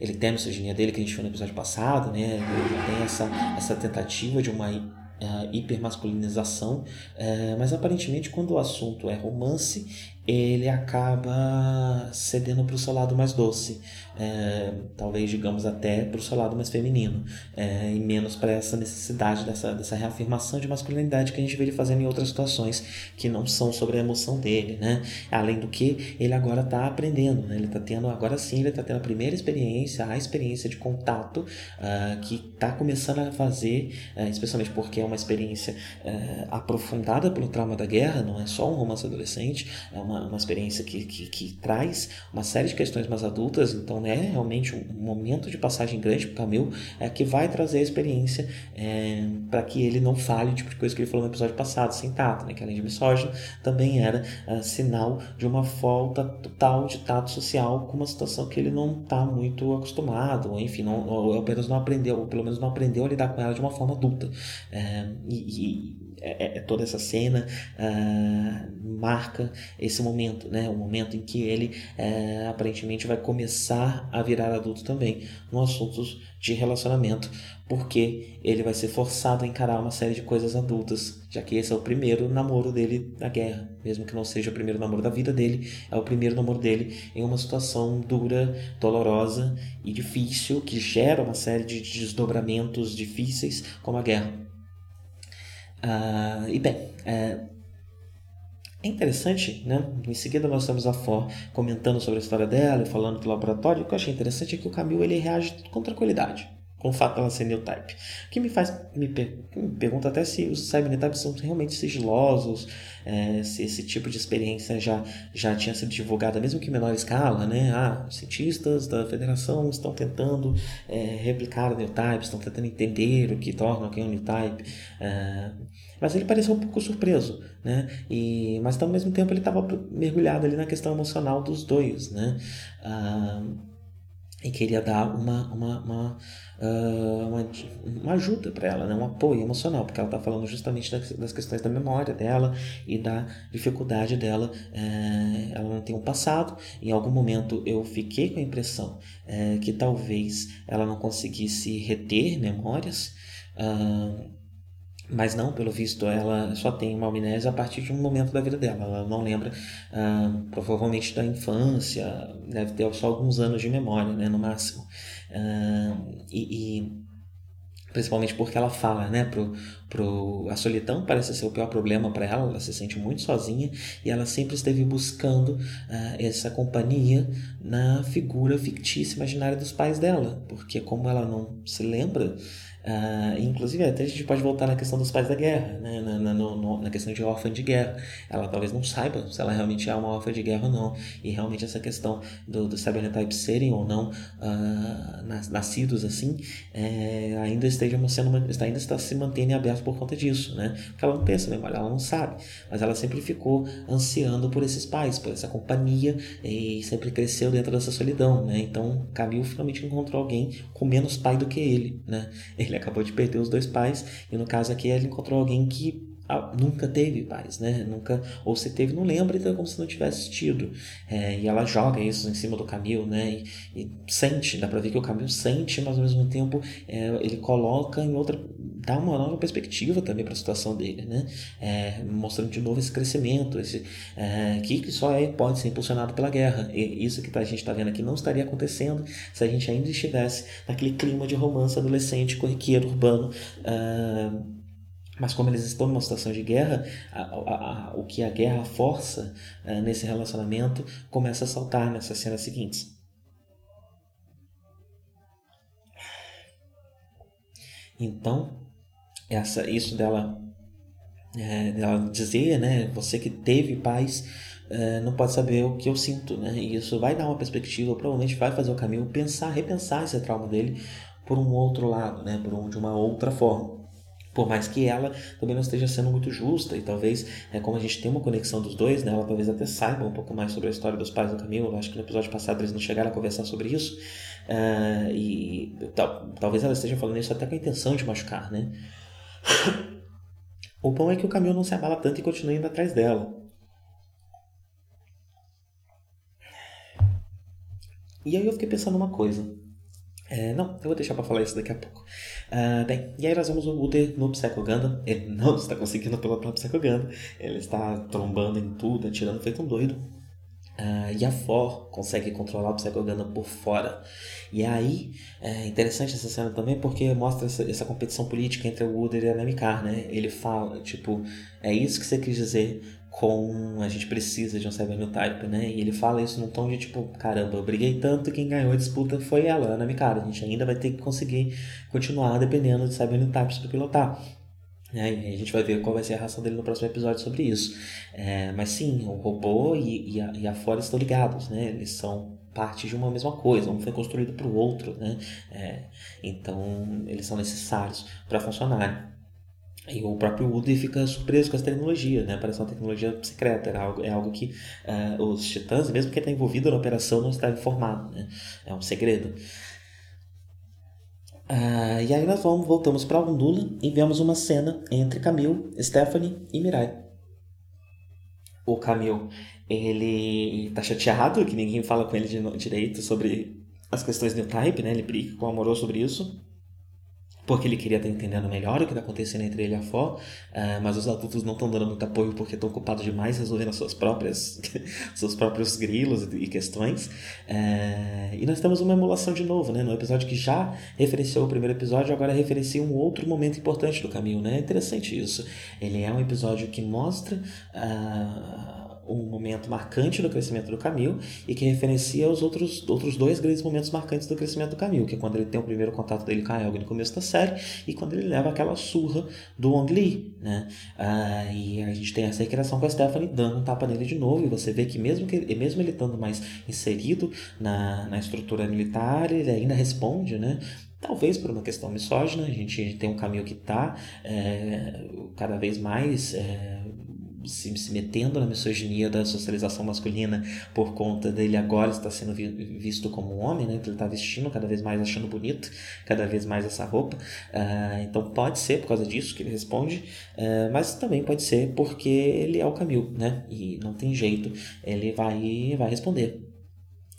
ele tem a misoginia dele, que a gente viu no episódio passado, né? Ele tem essa, essa tentativa de uma uh, hipermasculinização, uh, mas aparentemente quando o assunto é romance, ele acaba cedendo para o seu lado mais doce, é, talvez digamos até para o seu lado mais feminino, é, e menos para essa necessidade dessa, dessa reafirmação de masculinidade que a gente vê ele fazendo em outras situações que não são sobre a emoção dele, né? Além do que ele agora está aprendendo, né? ele está tendo agora sim ele está tendo a primeira experiência, a experiência de contato uh, que está começando a fazer, uh, especialmente porque é uma experiência uh, aprofundada pelo trauma da guerra, não é só um romance adolescente, é uma uma, experiência que, que, que, traz uma série de questões mais adultas, então é realmente um momento de passagem grande para o Camil é, que vai trazer a experiência é, para que ele não fale o tipo de coisa que ele falou no episódio passado, sem tato, né, que além de misógino, também era é, sinal de uma falta total de tato social com uma situação que ele não está muito acostumado, ou enfim, não, ou, ou, pelo menos não aprendeu, ou pelo menos não aprendeu a lidar com ela de uma forma adulta. É, e, e é, é toda essa cena uh, marca esse momento, né? O momento em que ele uh, aparentemente vai começar a virar adulto também, no assuntos de relacionamento, porque ele vai ser forçado a encarar uma série de coisas adultas, já que esse é o primeiro namoro dele na guerra, mesmo que não seja o primeiro namoro da vida dele, é o primeiro namoro dele em uma situação dura, dolorosa e difícil, que gera uma série de desdobramentos difíceis, como a guerra. Uh, e bem, é, é interessante, né? Em seguida nós temos a For comentando sobre a história dela falando do laboratório. O que eu achei interessante é que o Camil ele reage com tranquilidade com o fato dela ser new type. O que me faz me, per, me pergunta até se os cybernetypes são realmente sigilosos, é, se esse tipo de experiência já, já tinha sido divulgada, mesmo que em menor escala, né? Ah, cientistas da federação estão tentando é, replicar o new type, estão tentando entender o que torna o que é um new type. É, mas ele pareceu um pouco surpreso, né? E, mas ao mesmo tempo ele estava mergulhado ali na questão emocional dos dois, né? Ah, e queria dar uma, uma, uma, uh, uma, uma, ajuda para ela, né? um apoio emocional, porque ela está falando justamente das, das, questões da memória dela e da dificuldade dela. É, ela não tem um passado. Em algum momento eu fiquei com a impressão é, que talvez ela não conseguisse reter memórias. Uh, mas não, pelo visto, ela só tem uma amnésia a partir de um momento da vida dela. Ela não lembra, ah, provavelmente, da infância, deve ter só alguns anos de memória, né, no máximo. Ah, e, e, principalmente porque ela fala, né, pro, pro, a solidão parece ser o pior problema para ela, ela se sente muito sozinha e ela sempre esteve buscando ah, essa companhia na figura fictícia imaginária dos pais dela, porque como ela não se lembra Uh, inclusive, até a gente pode voltar na questão dos pais da guerra, né? na, na, no, na questão de órfã de guerra. Ela talvez não saiba se ela realmente é uma órfã de guerra ou não. E realmente essa questão do, do cybernetypes serem ou não uh, nascidos assim, é, ainda, esteja sendo, ainda está se mantendo aberto por conta disso. Né? Porque ela não pensa memória, ela não sabe. Mas ela sempre ficou ansiando por esses pais, por essa companhia, e sempre cresceu dentro dessa solidão. Né? Então, Camille finalmente encontrou alguém com menos pai do que ele. Né? Ele acabou de perder os dois pais, e no caso aqui ele encontrou alguém que ah, nunca teve pais, né? Nunca, ou se teve, não lembra, então é como se não tivesse tido. É, e ela joga isso em cima do Camil, né? E, e, sente, dá pra ver que o Camil sente, mas ao mesmo tempo é, ele coloca em outra. dá uma nova perspectiva também para a situação dele, né? É, mostrando de novo esse crescimento, esse, é, que, só é, pode ser impulsionado pela guerra. E isso que a gente está vendo aqui não estaria acontecendo se a gente ainda estivesse naquele clima de romance adolescente, corriqueiro, urbano. Mas como eles estão numa situação de guerra, a, a, a, o que a guerra força uh, nesse relacionamento começa a saltar nessas cenas seguintes. Então, essa, isso dela, é, dela dizer, né, você que teve paz, é, não pode saber o que eu sinto, né? E isso vai dar uma perspectiva, provavelmente vai fazer o caminho pensar, repensar esse trauma dele por um outro lado, né? Por um, de uma outra forma. Por mais que ela também não esteja sendo muito justa, e talvez, é, como a gente tem uma conexão dos dois, né, ela talvez até saiba um pouco mais sobre a história dos pais do Camilo. Eu acho que no episódio passado eles não chegaram a conversar sobre isso. Uh, e tal, talvez ela esteja falando isso até com a intenção de machucar, né? o bom é que o Camilo não se abala tanto e continua indo atrás dela. E aí eu fiquei pensando uma coisa. É, não, eu vou deixar para falar isso daqui a pouco. Uh, bem, e aí nós vemos o Uther no Psycho Gundam. Ele não está conseguindo pilotar o Psycho Gundam. Ele está trombando em tudo, atirando feito um doido. Uh, e a For consegue controlar o Psycho Gundam por fora. E aí, é interessante essa cena também porque mostra essa, essa competição política entre o Uther e a Namikar, né? Ele fala, tipo, é isso que você quis dizer com a gente precisa de um cybernotype, né? E ele fala isso num tom de tipo, caramba, eu briguei tanto, quem ganhou a disputa foi ela, Ana Mikara. A gente ainda vai ter que conseguir continuar dependendo de cybernotypes para pilotar. É, a gente vai ver qual vai ser a reação dele no próximo episódio sobre isso. É, mas sim, o robô e, e, a, e a Fora estão ligados, né? Eles são parte de uma mesma coisa, um foi construído para o outro, né? É, então, eles são necessários para funcionarem. E o próprio Woody fica surpreso com essa tecnologia, né? Parece uma tecnologia secreta, é algo, é algo que uh, os titãs, mesmo quem está envolvido na operação, não está informado, né? É um segredo. Uh, e aí nós vamos, voltamos para Undula e vemos uma cena entre Camille, Stephanie e Mirai. O Camille, ele tá chateado que ninguém fala com ele direito sobre as questões do type, né? Ele briga com o amoroso sobre isso porque ele queria estar entendendo melhor o que está acontecendo entre ele e a Fó, uh, mas os adultos não estão dando muito apoio porque estão ocupados demais resolvendo as suas próprias, seus próprios grilos e questões. Uh, e nós temos uma emulação de novo, né? No episódio que já referenciou o primeiro episódio, agora referencia um outro momento importante do caminho, né? É interessante isso. Ele é um episódio que mostra. Uh, um momento marcante do crescimento do Camil e que referencia os outros, outros dois grandes momentos marcantes do crescimento do Camil, que é quando ele tem o primeiro contato dele com a Elga no começo da série e quando ele leva aquela surra do Wong Li, né? Ah, e a gente tem essa recriação com a Stephanie dando um tapa nele de novo e você vê que mesmo, que, mesmo ele estando mais inserido na, na estrutura militar, ele ainda responde, né? Talvez por uma questão misógina, a gente tem um caminho que está é, cada vez mais é, se, se metendo na misoginia da socialização masculina por conta dele agora estar sendo vi, visto como um homem, né? Então ele está vestindo cada vez mais, achando bonito cada vez mais essa roupa. Uh, então pode ser por causa disso que ele responde, uh, mas também pode ser porque ele é o Camil, né? E não tem jeito, ele vai, vai responder.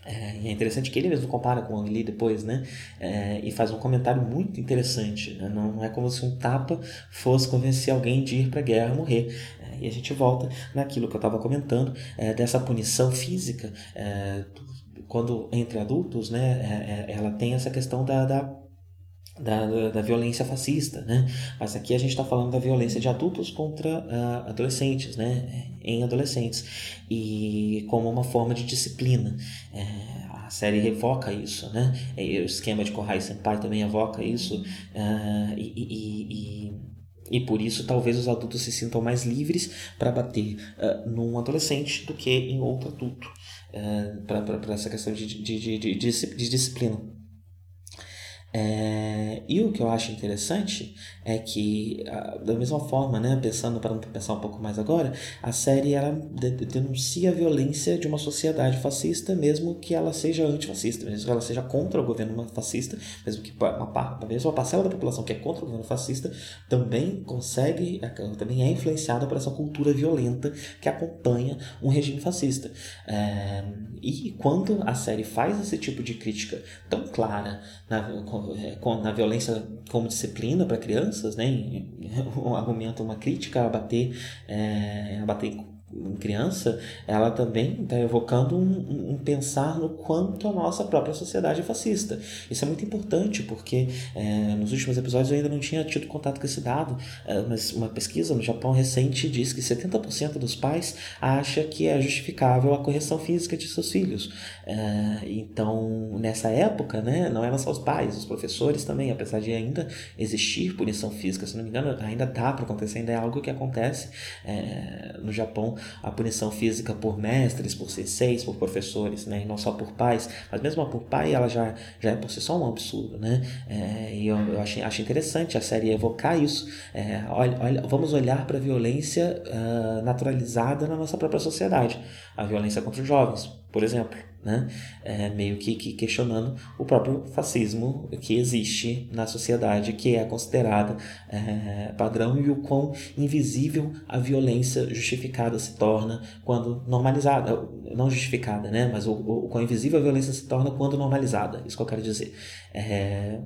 É, e é interessante que ele mesmo compara com o Ang Lee depois, né? É, e faz um comentário muito interessante. Né? Não é como se um tapa fosse convencer alguém de ir para a guerra morrer. É, e a gente volta naquilo que eu estava comentando, é, dessa punição física. É, quando entre adultos, né, é, ela tem essa questão da, da da, da, violência fascista, né? Mas aqui a gente está falando da violência de adultos contra uh, adolescentes, né? Em adolescentes e como uma forma de disciplina. É, a série revoca isso, né? E o esquema de Kohai Senpai também evoca isso uh, e, e, e e por isso talvez os adultos se sintam mais livres para bater uh, num adolescente do que em outro adulto, uh, para essa questão de, de, de, de disciplina. É, e o que eu acho interessante é que, da mesma forma, né, pensando para pensar um pouco mais agora, a série ela denuncia a violência de uma sociedade fascista, mesmo que ela seja antifascista, mesmo que ela seja contra o governo fascista, mesmo que uma, mesmo uma parcela da população que é contra o governo fascista também consegue, é, também é influenciada por essa cultura violenta que acompanha um regime fascista. É, e quando a série faz esse tipo de crítica tão clara na, na violência como disciplina para crianças, né? Um argumento, uma crítica a bater, é, a bater em criança, ela também está evocando um, um, pensar no quanto a nossa própria sociedade é fascista. Isso é muito importante, porque é, nos últimos episódios eu ainda não tinha tido contato com esse dado, é, mas uma pesquisa no Japão recente diz que 70% dos pais acha que é justificável a correção física de seus filhos. É, então, nessa época, né, não eram só os pais, os professores também, apesar de ainda existir punição física, se não me engano, ainda dá para acontecer, ainda é algo que acontece é, no Japão a punição física por mestres, por senseis, por professores, né? E não só por pais, mas mesmo por pai ela já, já é por si só um absurdo, né? É, e eu, eu acho, acho interessante a série evocar isso. É, olha, olha, vamos olhar para a violência uh, naturalizada na nossa própria sociedade. A violência contra os jovens, por exemplo, né? É, meio que, que, questionando o próprio fascismo que existe na sociedade, que é considerada é, padrão e o quão invisível a violência justificada se torna quando normalizada, não justificada, né? Mas o, o, o quão invisível a violência se torna quando normalizada, isso que eu quero dizer. É,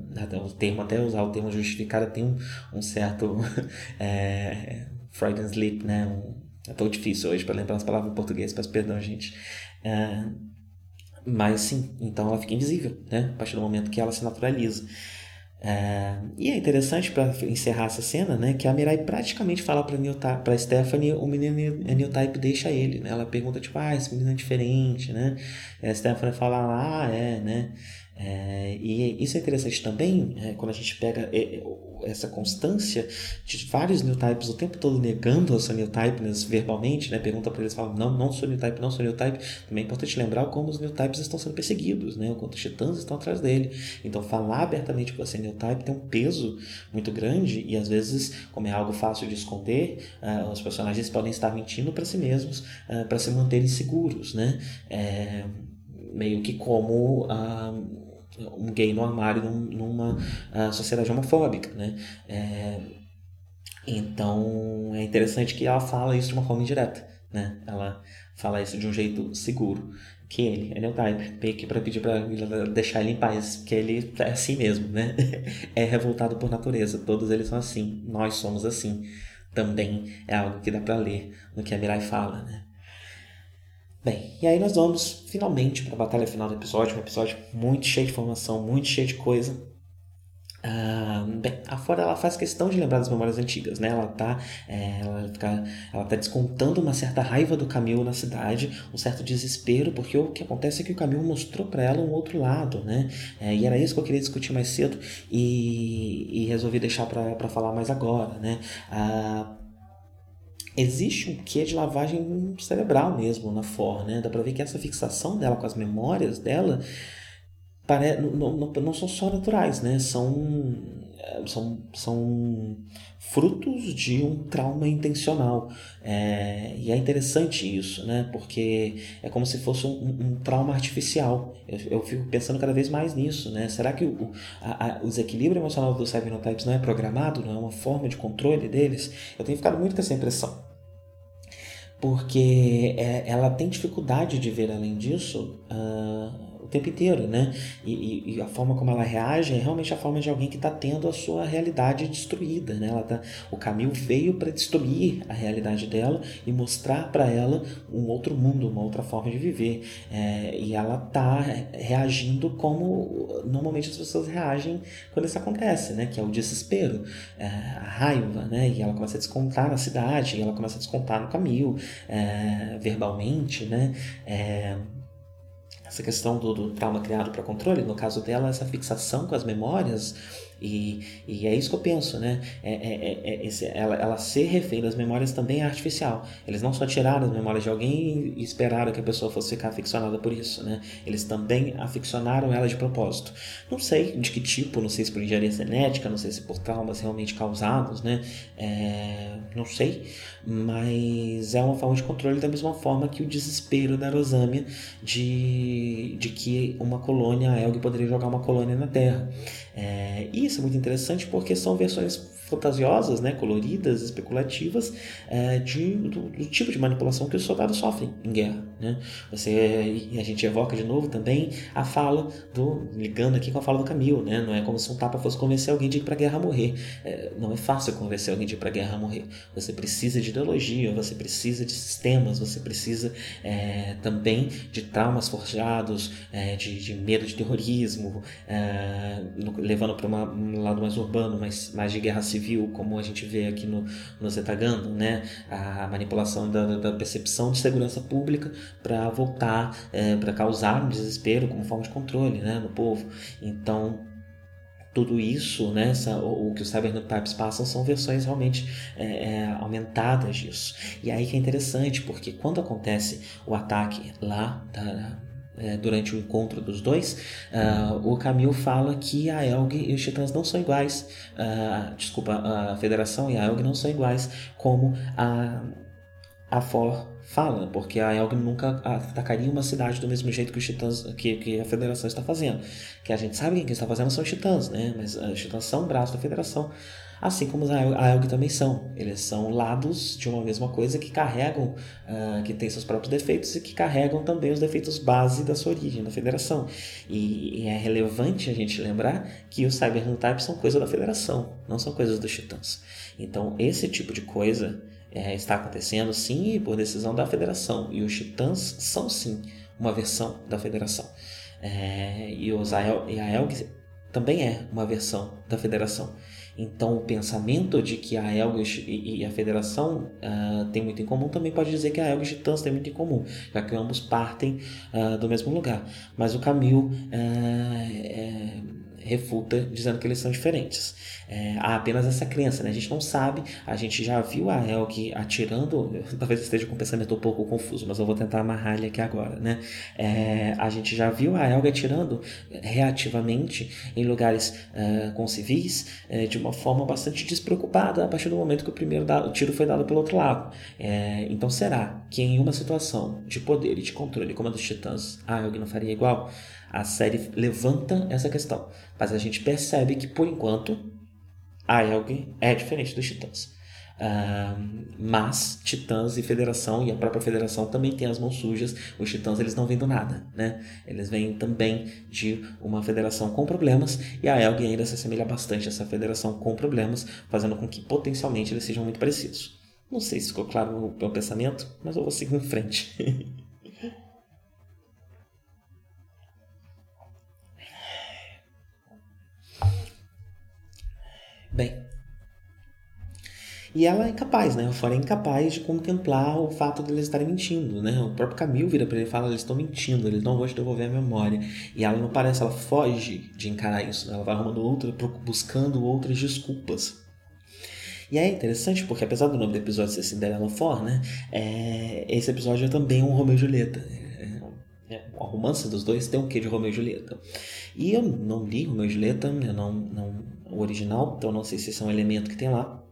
o termo, até usar o termo justificada tem um, um certo é, Freudian sleep, né? Um, é tão difícil hoje para lembrar as palavras em português, peço perdão, gente. É, mas sim, então ela fica invisível, né? A partir do momento que ela se naturaliza. É, e é interessante para encerrar essa cena, né, que a Mirai praticamente fala para para Stephanie, o menino a New Type deixa ele, né? Ela pergunta tipo, ah, esse menino é diferente, né? E a Stephanie fala, ah, é, né? É, e isso é interessante também é, quando a gente pega é, essa constância de vários new types o tempo todo negando a sua new verbalmente, né? pergunta para eles, fala não, não sou new type, não sou new type. Também é importante lembrar como os new types estão sendo perseguidos, né? o quanto os titãs estão atrás dele. Então, falar abertamente que você é new type tem um peso muito grande e às vezes, como é algo fácil de esconder, uh, os personagens podem estar mentindo para si mesmos uh, para se manterem seguros, né? É, meio que como. Uh, um gay no armário num, numa uh, sociedade homofóbica, né? É, então é interessante que ela fala isso de uma forma indireta, né? Ela fala isso de um jeito seguro. Que ele, ele é o type, meio que pra pedir pra deixar ele em paz, porque ele é assim mesmo, né? é revoltado por natureza, todos eles são assim, nós somos assim. Também é algo que dá para ler no que a Mirai fala, né? Bem, e aí nós vamos finalmente para a batalha final do episódio, um episódio muito cheio de informação, muito cheio de coisa. Bem, a Fora ela faz questão de lembrar das memórias antigas, né? Ela tá, é, ela, fica, ela tá descontando uma certa raiva do Camilo na cidade, um certo desespero, porque o que acontece é que o Camilo mostrou para ela um outro lado, né? É, e era isso que eu queria discutir mais cedo e, e resolvi deixar para falar mais agora, né? Ah, existe um quê de lavagem cerebral mesmo na For, né? Dá pra ver que essa fixação dela com as memórias dela pare... não, não, não são só naturais, né? São, são, são frutos de um trauma intencional. É, e é interessante isso, né? Porque é como se fosse um, um trauma artificial. Eu, eu, fico pensando cada vez mais nisso, né? Será que o, a, a, o desequilíbrio emocional dos cybernotypes não é programado, não é uma forma de controle deles? Eu tenho ficado muito com essa impressão. Porque é, ela tem dificuldade de ver além disso. Uh, o tempo inteiro, né? E, e, e, a forma como ela reage é realmente a forma de alguém que está tendo a sua realidade destruída, né? Ela tá, o Camil veio para destruir a realidade dela e mostrar para ela um outro mundo, uma outra forma de viver. É, e ela tá reagindo como normalmente as pessoas reagem quando isso acontece, né? Que é o desespero, é, a raiva, né? E ela começa a descontar na cidade, e ela começa a descontar no Camil, é, verbalmente, né? É, essa questão do, do trauma criado para controle, no caso dela, essa fixação com as memórias e, e é isso que eu penso, né? É, é, é, é esse, ela, ela ser refém das memórias também é artificial. Eles não só tiraram as memórias de alguém e esperaram que a pessoa fosse ficar aficionada por isso, né? Eles também aficionaram ela de propósito. Não sei de que tipo, não sei se por engenharia genética, não sei se por traumas realmente causados, né? É, não sei, mas é uma forma de controle da mesma forma que o desespero da Rosamia de, de que uma colônia, a Elg poderia jogar uma colônia na Terra. É, isso é muito interessante porque são versões fantasiosas, né, coloridas, especulativas, é, de, do, do, tipo de manipulação que os soldados sofrem em guerra. Né? Você, a gente evoca de novo também a fala do. ligando aqui com a fala do Camil, né? não é como se um Tapa fosse convencer alguém de ir para a guerra morrer. É, não é fácil convencer alguém de ir para a guerra morrer. Você precisa de ideologia, você precisa de sistemas, você precisa é, também de traumas forjados, é, de, de, medo de terrorismo, é, no, levando para um lado mais urbano, mais, mais de guerra civil civil, como a gente vê aqui no, no Zetagando, né? a manipulação da, da percepção de segurança pública para voltar, é, para causar um desespero como forma de controle né? no povo. Então, tudo isso, né, essa, o, o, que os Cyberpipes passam são versões realmente é, é, aumentadas disso. E aí que é interessante, porque quando acontece o ataque lá da, é, durante o encontro dos dois, uh, o Camil fala que a Elg e os Titãs não são iguais, uh, desculpa, a Federação e a Elg não são iguais como a, a For fala, porque a Elg nunca atacaria uma cidade do mesmo jeito que os Titãs, que, que a Federação está fazendo. Que a gente sabe que quem está fazendo são os Titãs, né? Mas os Titãs são o braço da Federação assim como os AELG também são. Eles são lados de uma mesma coisa que carregam, uh, que tem seus próprios defeitos e que carregam também os defeitos base da sua origem, da federação. E, e é relevante a gente lembrar que os Cyber Types são coisa da federação, não são coisas dos titãs. Então, esse tipo de coisa é, está acontecendo sim por decisão da federação. E os titãs são sim uma versão da federação. É, e, os AEL, e a ELG também é uma versão da federação. Então, o pensamento de que a Elgis e a Federação uh, têm muito em comum também pode dizer que a Elgis e Tans têm muito em comum, já que ambos partem uh, do mesmo lugar. Mas o Camil uh, refuta dizendo que eles são diferentes. É, há apenas essa crença, né? A gente não sabe, a gente já viu a Elg atirando, talvez esteja com um pensamento um pouco confuso, mas eu vou tentar amarrar ele aqui agora, né? É, a gente já viu a Elg atirando reativamente em lugares uh, com civis uh, de uma forma bastante despreocupada a partir do momento que o primeiro dado, o tiro foi dado pelo outro lado. É, então será que em uma situação de poder e de controle como a dos titãs, a Elg não faria igual? a série levanta essa questão, mas a gente percebe que por enquanto a Elg é diferente dos Titãs. Uh, mas Titãs e Federação e a própria Federação também tem as mãos sujas. Os Titãs eles não vêm do nada, né? Eles vêm também de uma federação com problemas e a Elg ainda se assemelha bastante a essa federação com problemas, fazendo com que potencialmente eles sejam muito parecidos. Não sei se ficou claro o meu pensamento, mas eu vou seguir em frente. Bem, e ela é incapaz, né? O Fora é incapaz de contemplar o fato de eles estarem mentindo, né? O próprio Camil vira para ele e fala: eles estão mentindo, eles não vão te devolver a memória. E ela não parece, ela foge de encarar isso, né? ela vai arrumando outra, buscando outras desculpas. E é interessante porque, apesar do nome do episódio ser Cinderella For, né? É, esse episódio é também um Romeu e Julieta. É, é, o romance dos dois tem um quê de Romeu e Julieta. E eu não li Romeu e Julieta, eu não, não, o original, então não sei se esse é um elemento que tem lá.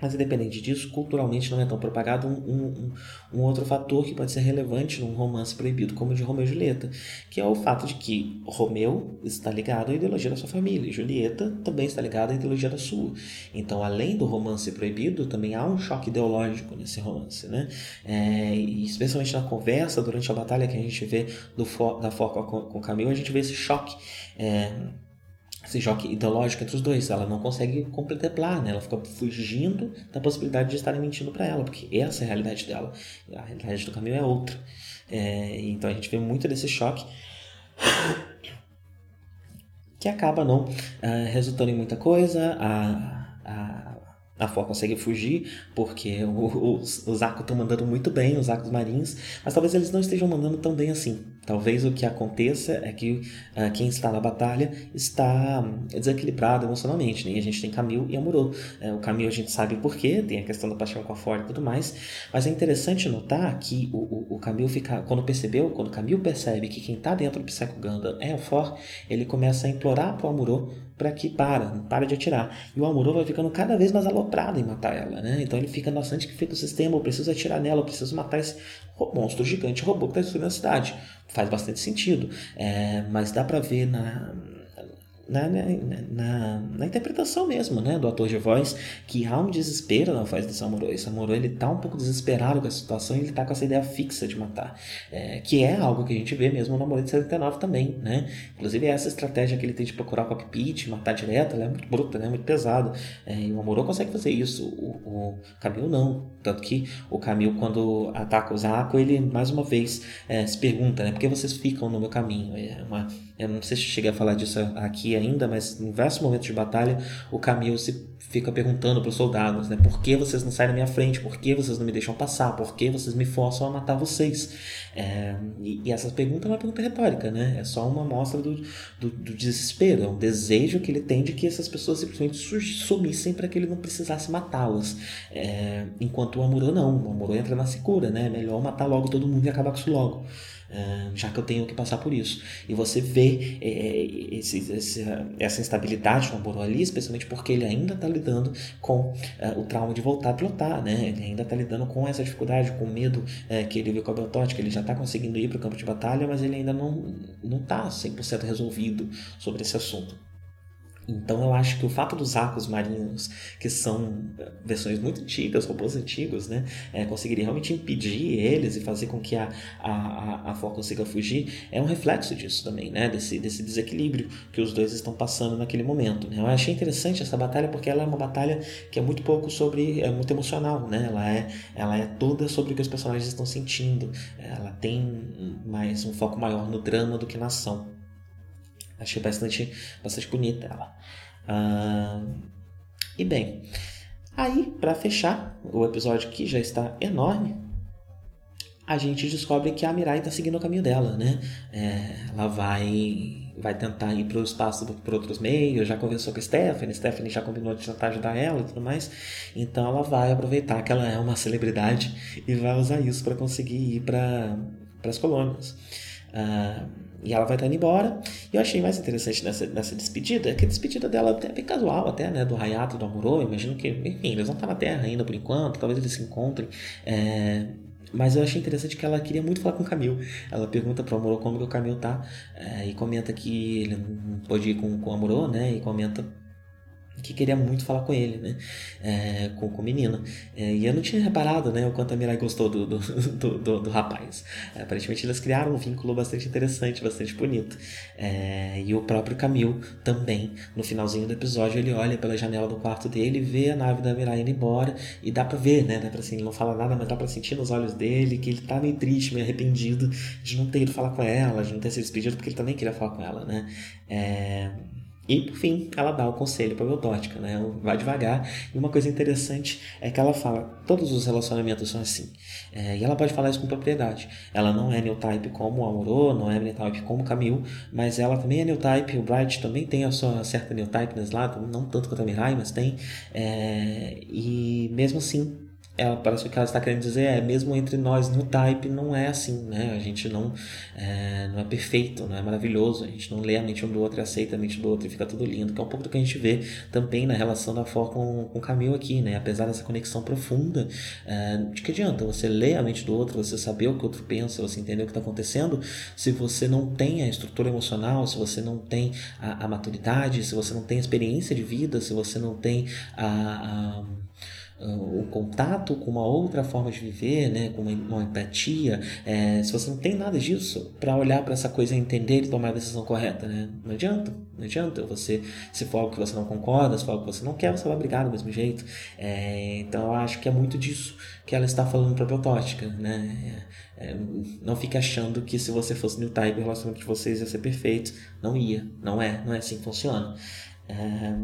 Mas independente disso, culturalmente não é tão propagado um, um, um, outro fator que pode ser relevante num romance proibido como o de Romeu e Julieta, que é o fato de que Romeu está ligado à ideologia da sua família e Julieta também está ligada à ideologia da sua. Então, além do romance proibido, também há um choque ideológico nesse romance, né? É, e especialmente na conversa durante a batalha que a gente vê do, da Foca com, com Camilo, a gente vê esse choque. É, esse choque ideológico entre os dois. Ela não consegue contemplar, né? Ela fica fugindo da possibilidade de estarem mentindo para ela, porque essa é a realidade dela. A realidade do caminho é outra. É, então a gente vê muito desse choque que acaba não uh, resultando em muita coisa. A, a, Fó consegue fugir porque os, os estão mandando muito bem, os Akos marinhos, mas talvez eles não estejam mandando tão bem assim. Talvez o que aconteça é que uh, quem está na batalha está desequilibrado emocionalmente. Né? E a gente tem Camil e Amuro. Uh, o Camil a gente sabe por quê, tem a questão da paixão com a Ford e tudo mais. Mas é interessante notar que o, o, o Camil fica, quando percebeu, quando Camil percebe que quem está dentro do Psycho Gundam é o For, ele começa a implorar para o Amuro para que para, para de atirar. E o Amuro vai ficando cada vez mais aloprado em matar ela, né? Então ele fica, nossa, antes que fica o sistema, eu preciso atirar nela, eu preciso matar esse monstro gigante robô que está destruindo a cidade faz bastante sentido, é, mas dá para ver na, na, na, na, interpretação mesmo, né, do ator de voz, que há um desespero na voz do Samuro. E Samuro, ele tá um pouco desesperado com a situação e ele tá com essa ideia fixa de matar, é, que é algo que a gente vê mesmo no Amor de 79 também, né? Inclusive essa estratégia que ele tem de procurar o cockpit, matar direto, ela é muito bruta, né, muito pesada. É, e o Amuro consegue fazer isso, o, o não. Tanto que o Camil, quando ataca o Zaco, ele mais uma vez é, se pergunta, né, por que vocês ficam no meu caminho? É uma eu não sei se cheguei a falar disso aqui ainda, mas em diversos momentos de batalha, o Camil se fica perguntando para os soldados, né? Por que vocês não saem da minha frente? Por que vocês não me deixam passar? Por que vocês me forçam a matar vocês? É, e, e, essa pergunta é uma pergunta retórica, né? É só uma amostra do, do, do, desespero, é um desejo que ele tem de que essas pessoas simplesmente sumissem para que ele não precisasse matá-las. É, enquanto o Amuro não, o Amuro entra na segura, né? É melhor matar logo todo mundo e acabar com isso logo já que eu tenho que passar por isso. E você vê é, esse, esse, essa instabilidade no Amorô ali, especialmente porque ele ainda está lidando com é, o trauma de voltar a pilotar, né? Ele ainda está lidando com essa dificuldade, com o medo é, que ele viu com a Beltote, que ele já está conseguindo ir para o campo de batalha, mas ele ainda não está 100% resolvido sobre esse assunto. Então eu acho que o fato dos arcos marinhos, que são eh, versões muito antigas, robôs antigos, né, é, conseguirem realmente impedir eles e fazer com que a, a, a Fó consiga fugir, é um reflexo disso também, né, desse, desse desequilíbrio que os dois estão passando naquele momento. Né? Eu achei interessante essa batalha porque ela é uma batalha que é muito pouco sobre, é muito emocional, né, ela é, ela é toda sobre o que os personagens estão sentindo, ela tem mais um foco maior no drama do que na ação. Achei bastante, bastante bonita ela. Ah, e bem, aí para fechar o episódio que já está enorme, a gente descobre que a Mirai está seguindo o caminho dela, né? É, ela vai vai tentar ir para o espaço por outros meios, já conversou com a Stephanie, Stephanie já combinou de tentar ajudar ela e tudo mais. Então ela vai aproveitar que ela é uma celebridade e vai usar isso para conseguir ir para as colônias. E ela vai estar indo embora. E eu achei mais interessante nessa, nessa despedida, que a despedida dela é bem casual até, né? Do Hayato do Amuro. Imagino que, enfim, eles vão estar na Terra ainda por enquanto, talvez eles se encontrem. É, mas eu achei interessante que ela queria muito falar com o Camil. Ela pergunta pro Amorô como que o Camil tá é, e comenta que ele não pôde ir com, com o Amorô, né? E comenta que queria muito falar com ele, né? É, com, com o menino. É, e eu não tinha reparado, né? O quanto a Mirai gostou do, do, do, do, do rapaz. É, aparentemente eles criaram um vínculo bastante interessante, bastante bonito. É, e o próprio Camil também, no finalzinho do episódio, ele olha pela janela do quarto dele, vê a nave da Mirai indo embora e dá pra ver, né? Dá pra, assim, ele não fala nada, mas dá pra sentir nos olhos dele que ele tá meio triste, meio arrependido de não ter ido falar com ela, de não ter se despedido, porque ele também queria falar com ela, né? É... E, por fim, ela dá o conselho para a Eudótica, né? Vai devagar. E uma coisa interessante é que ela fala: todos os relacionamentos são assim. É, e ela pode falar isso com propriedade. Ela não é new type como o Amorô, não é new type como o Camille, mas ela também é new type. O Bright também tem a sua certa new typeness lá, não tanto quanto a Mirai, mas tem. É, e mesmo assim, ela parece que o que ela está querendo dizer é mesmo entre nós no type não é assim né? A gente não é, não é perfeito não é maravilhoso a gente não lê a mente um do outro e aceita a mente do outro e fica tudo lindo que é um pouco do que a gente vê também na relação da For com, com Camil aqui né? Apesar dessa conexão profunda é, de que adianta você ler a mente do outro você saber o que o outro pensa você entender o que está acontecendo se você não tem a estrutura emocional se você não tem a, a maturidade se você não tem experiência de vida se você não tem a, a o contato com uma outra forma de viver, né, com uma, uma empatia, é, se você não tem nada disso para olhar para essa coisa, entender e tomar a decisão correta, né, não adianta, não adianta. Você, se for algo que você não concorda, se for algo que você não quer, você vai brigar do mesmo jeito. É, então eu acho que é muito disso que ela está falando para a Biotótica, né. É, não fique achando que se você fosse new type, o relacionamento de vocês ia ser perfeito. Não ia, não é, não é assim que funciona. É,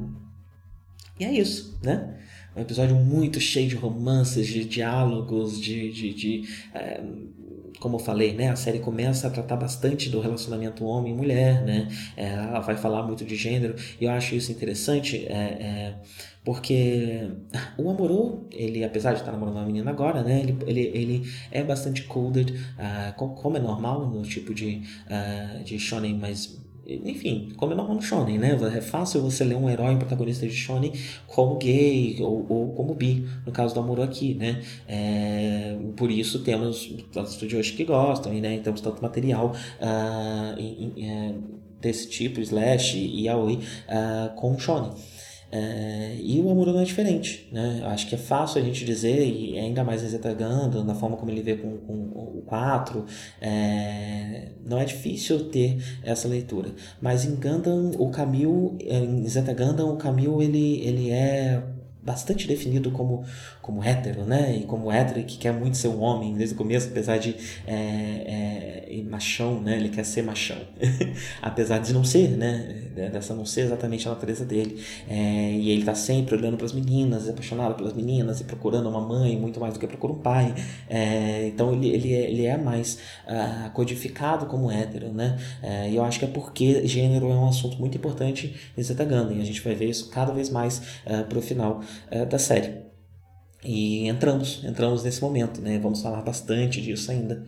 e é isso, né? Um episódio muito cheio de romances, de diálogos, de. de, de é, como eu falei, né, a série começa a tratar bastante do relacionamento homem e mulher, né, é, ela vai falar muito de gênero, e eu acho isso interessante, é, porque o Amorô, ele, apesar de estar namorando uma menina agora, né, ele, ele, ele é bastante coded, uh, como é normal no tipo de, uh, de shonen mais enfim, como é normal no shonen, né? É fácil você ler um herói, um protagonista de shonen como gay ou, ou como bi, no caso do Amuro aqui, né? É, por isso temos os estudiosos que gostam, e, né? temos tanto material uh, em, em, é, desse tipo, slash e yaoi, uh, com shonen. É, e o Amuro não é diferente, né? Acho que é fácil a gente dizer, e ainda mais Zeta Gundam, na forma como ele vê com, com o 4, é, não é difícil ter essa leitura. Mas em Gundam, o Camil, em Zeta Gundam, o Camil ele, ele é bastante definido como, como hétero, né? E como hétero que quer muito ser um homem desde o começo, apesar de é, é, machão, né? Ele quer ser machão, apesar de não ser, né? Dessa não ser exatamente a natureza dele. É, e ele tá sempre olhando para as meninas, apaixonado pelas meninas e procurando uma mãe muito mais do que procura um pai. É, então ele, ele, é, ele é mais uh, codificado como hétero, né? É, e eu acho que é porque gênero é um assunto muito importante em Zeta Gundam. E a gente vai ver isso cada vez mais uh, pro final é, da série. E entramos, entramos nesse momento, né? Vamos falar bastante disso ainda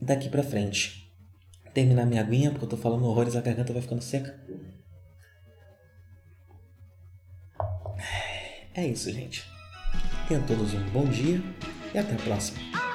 daqui pra frente. Terminar minha aguinha, porque eu tô falando horrores, a garganta vai ficando seca. É isso, gente. Tenham todos um bom dia e até a próxima.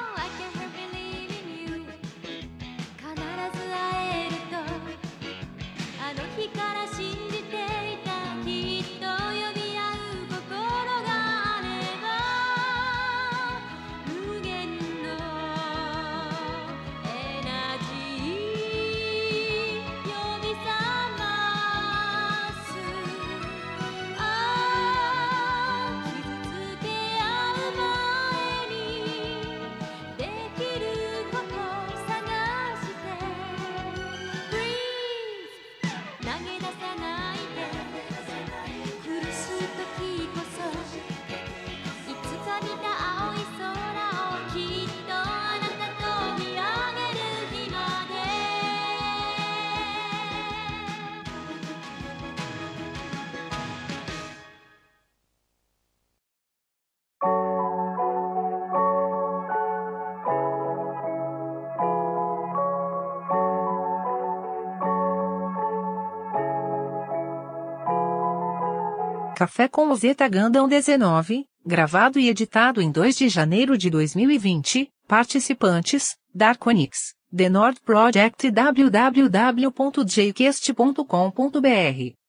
Café com Ozeta Gandão 19, Gravado e editado em 2 de janeiro de 2020. Participantes: Darkonix, The Nord Project e www.jcast.com.br.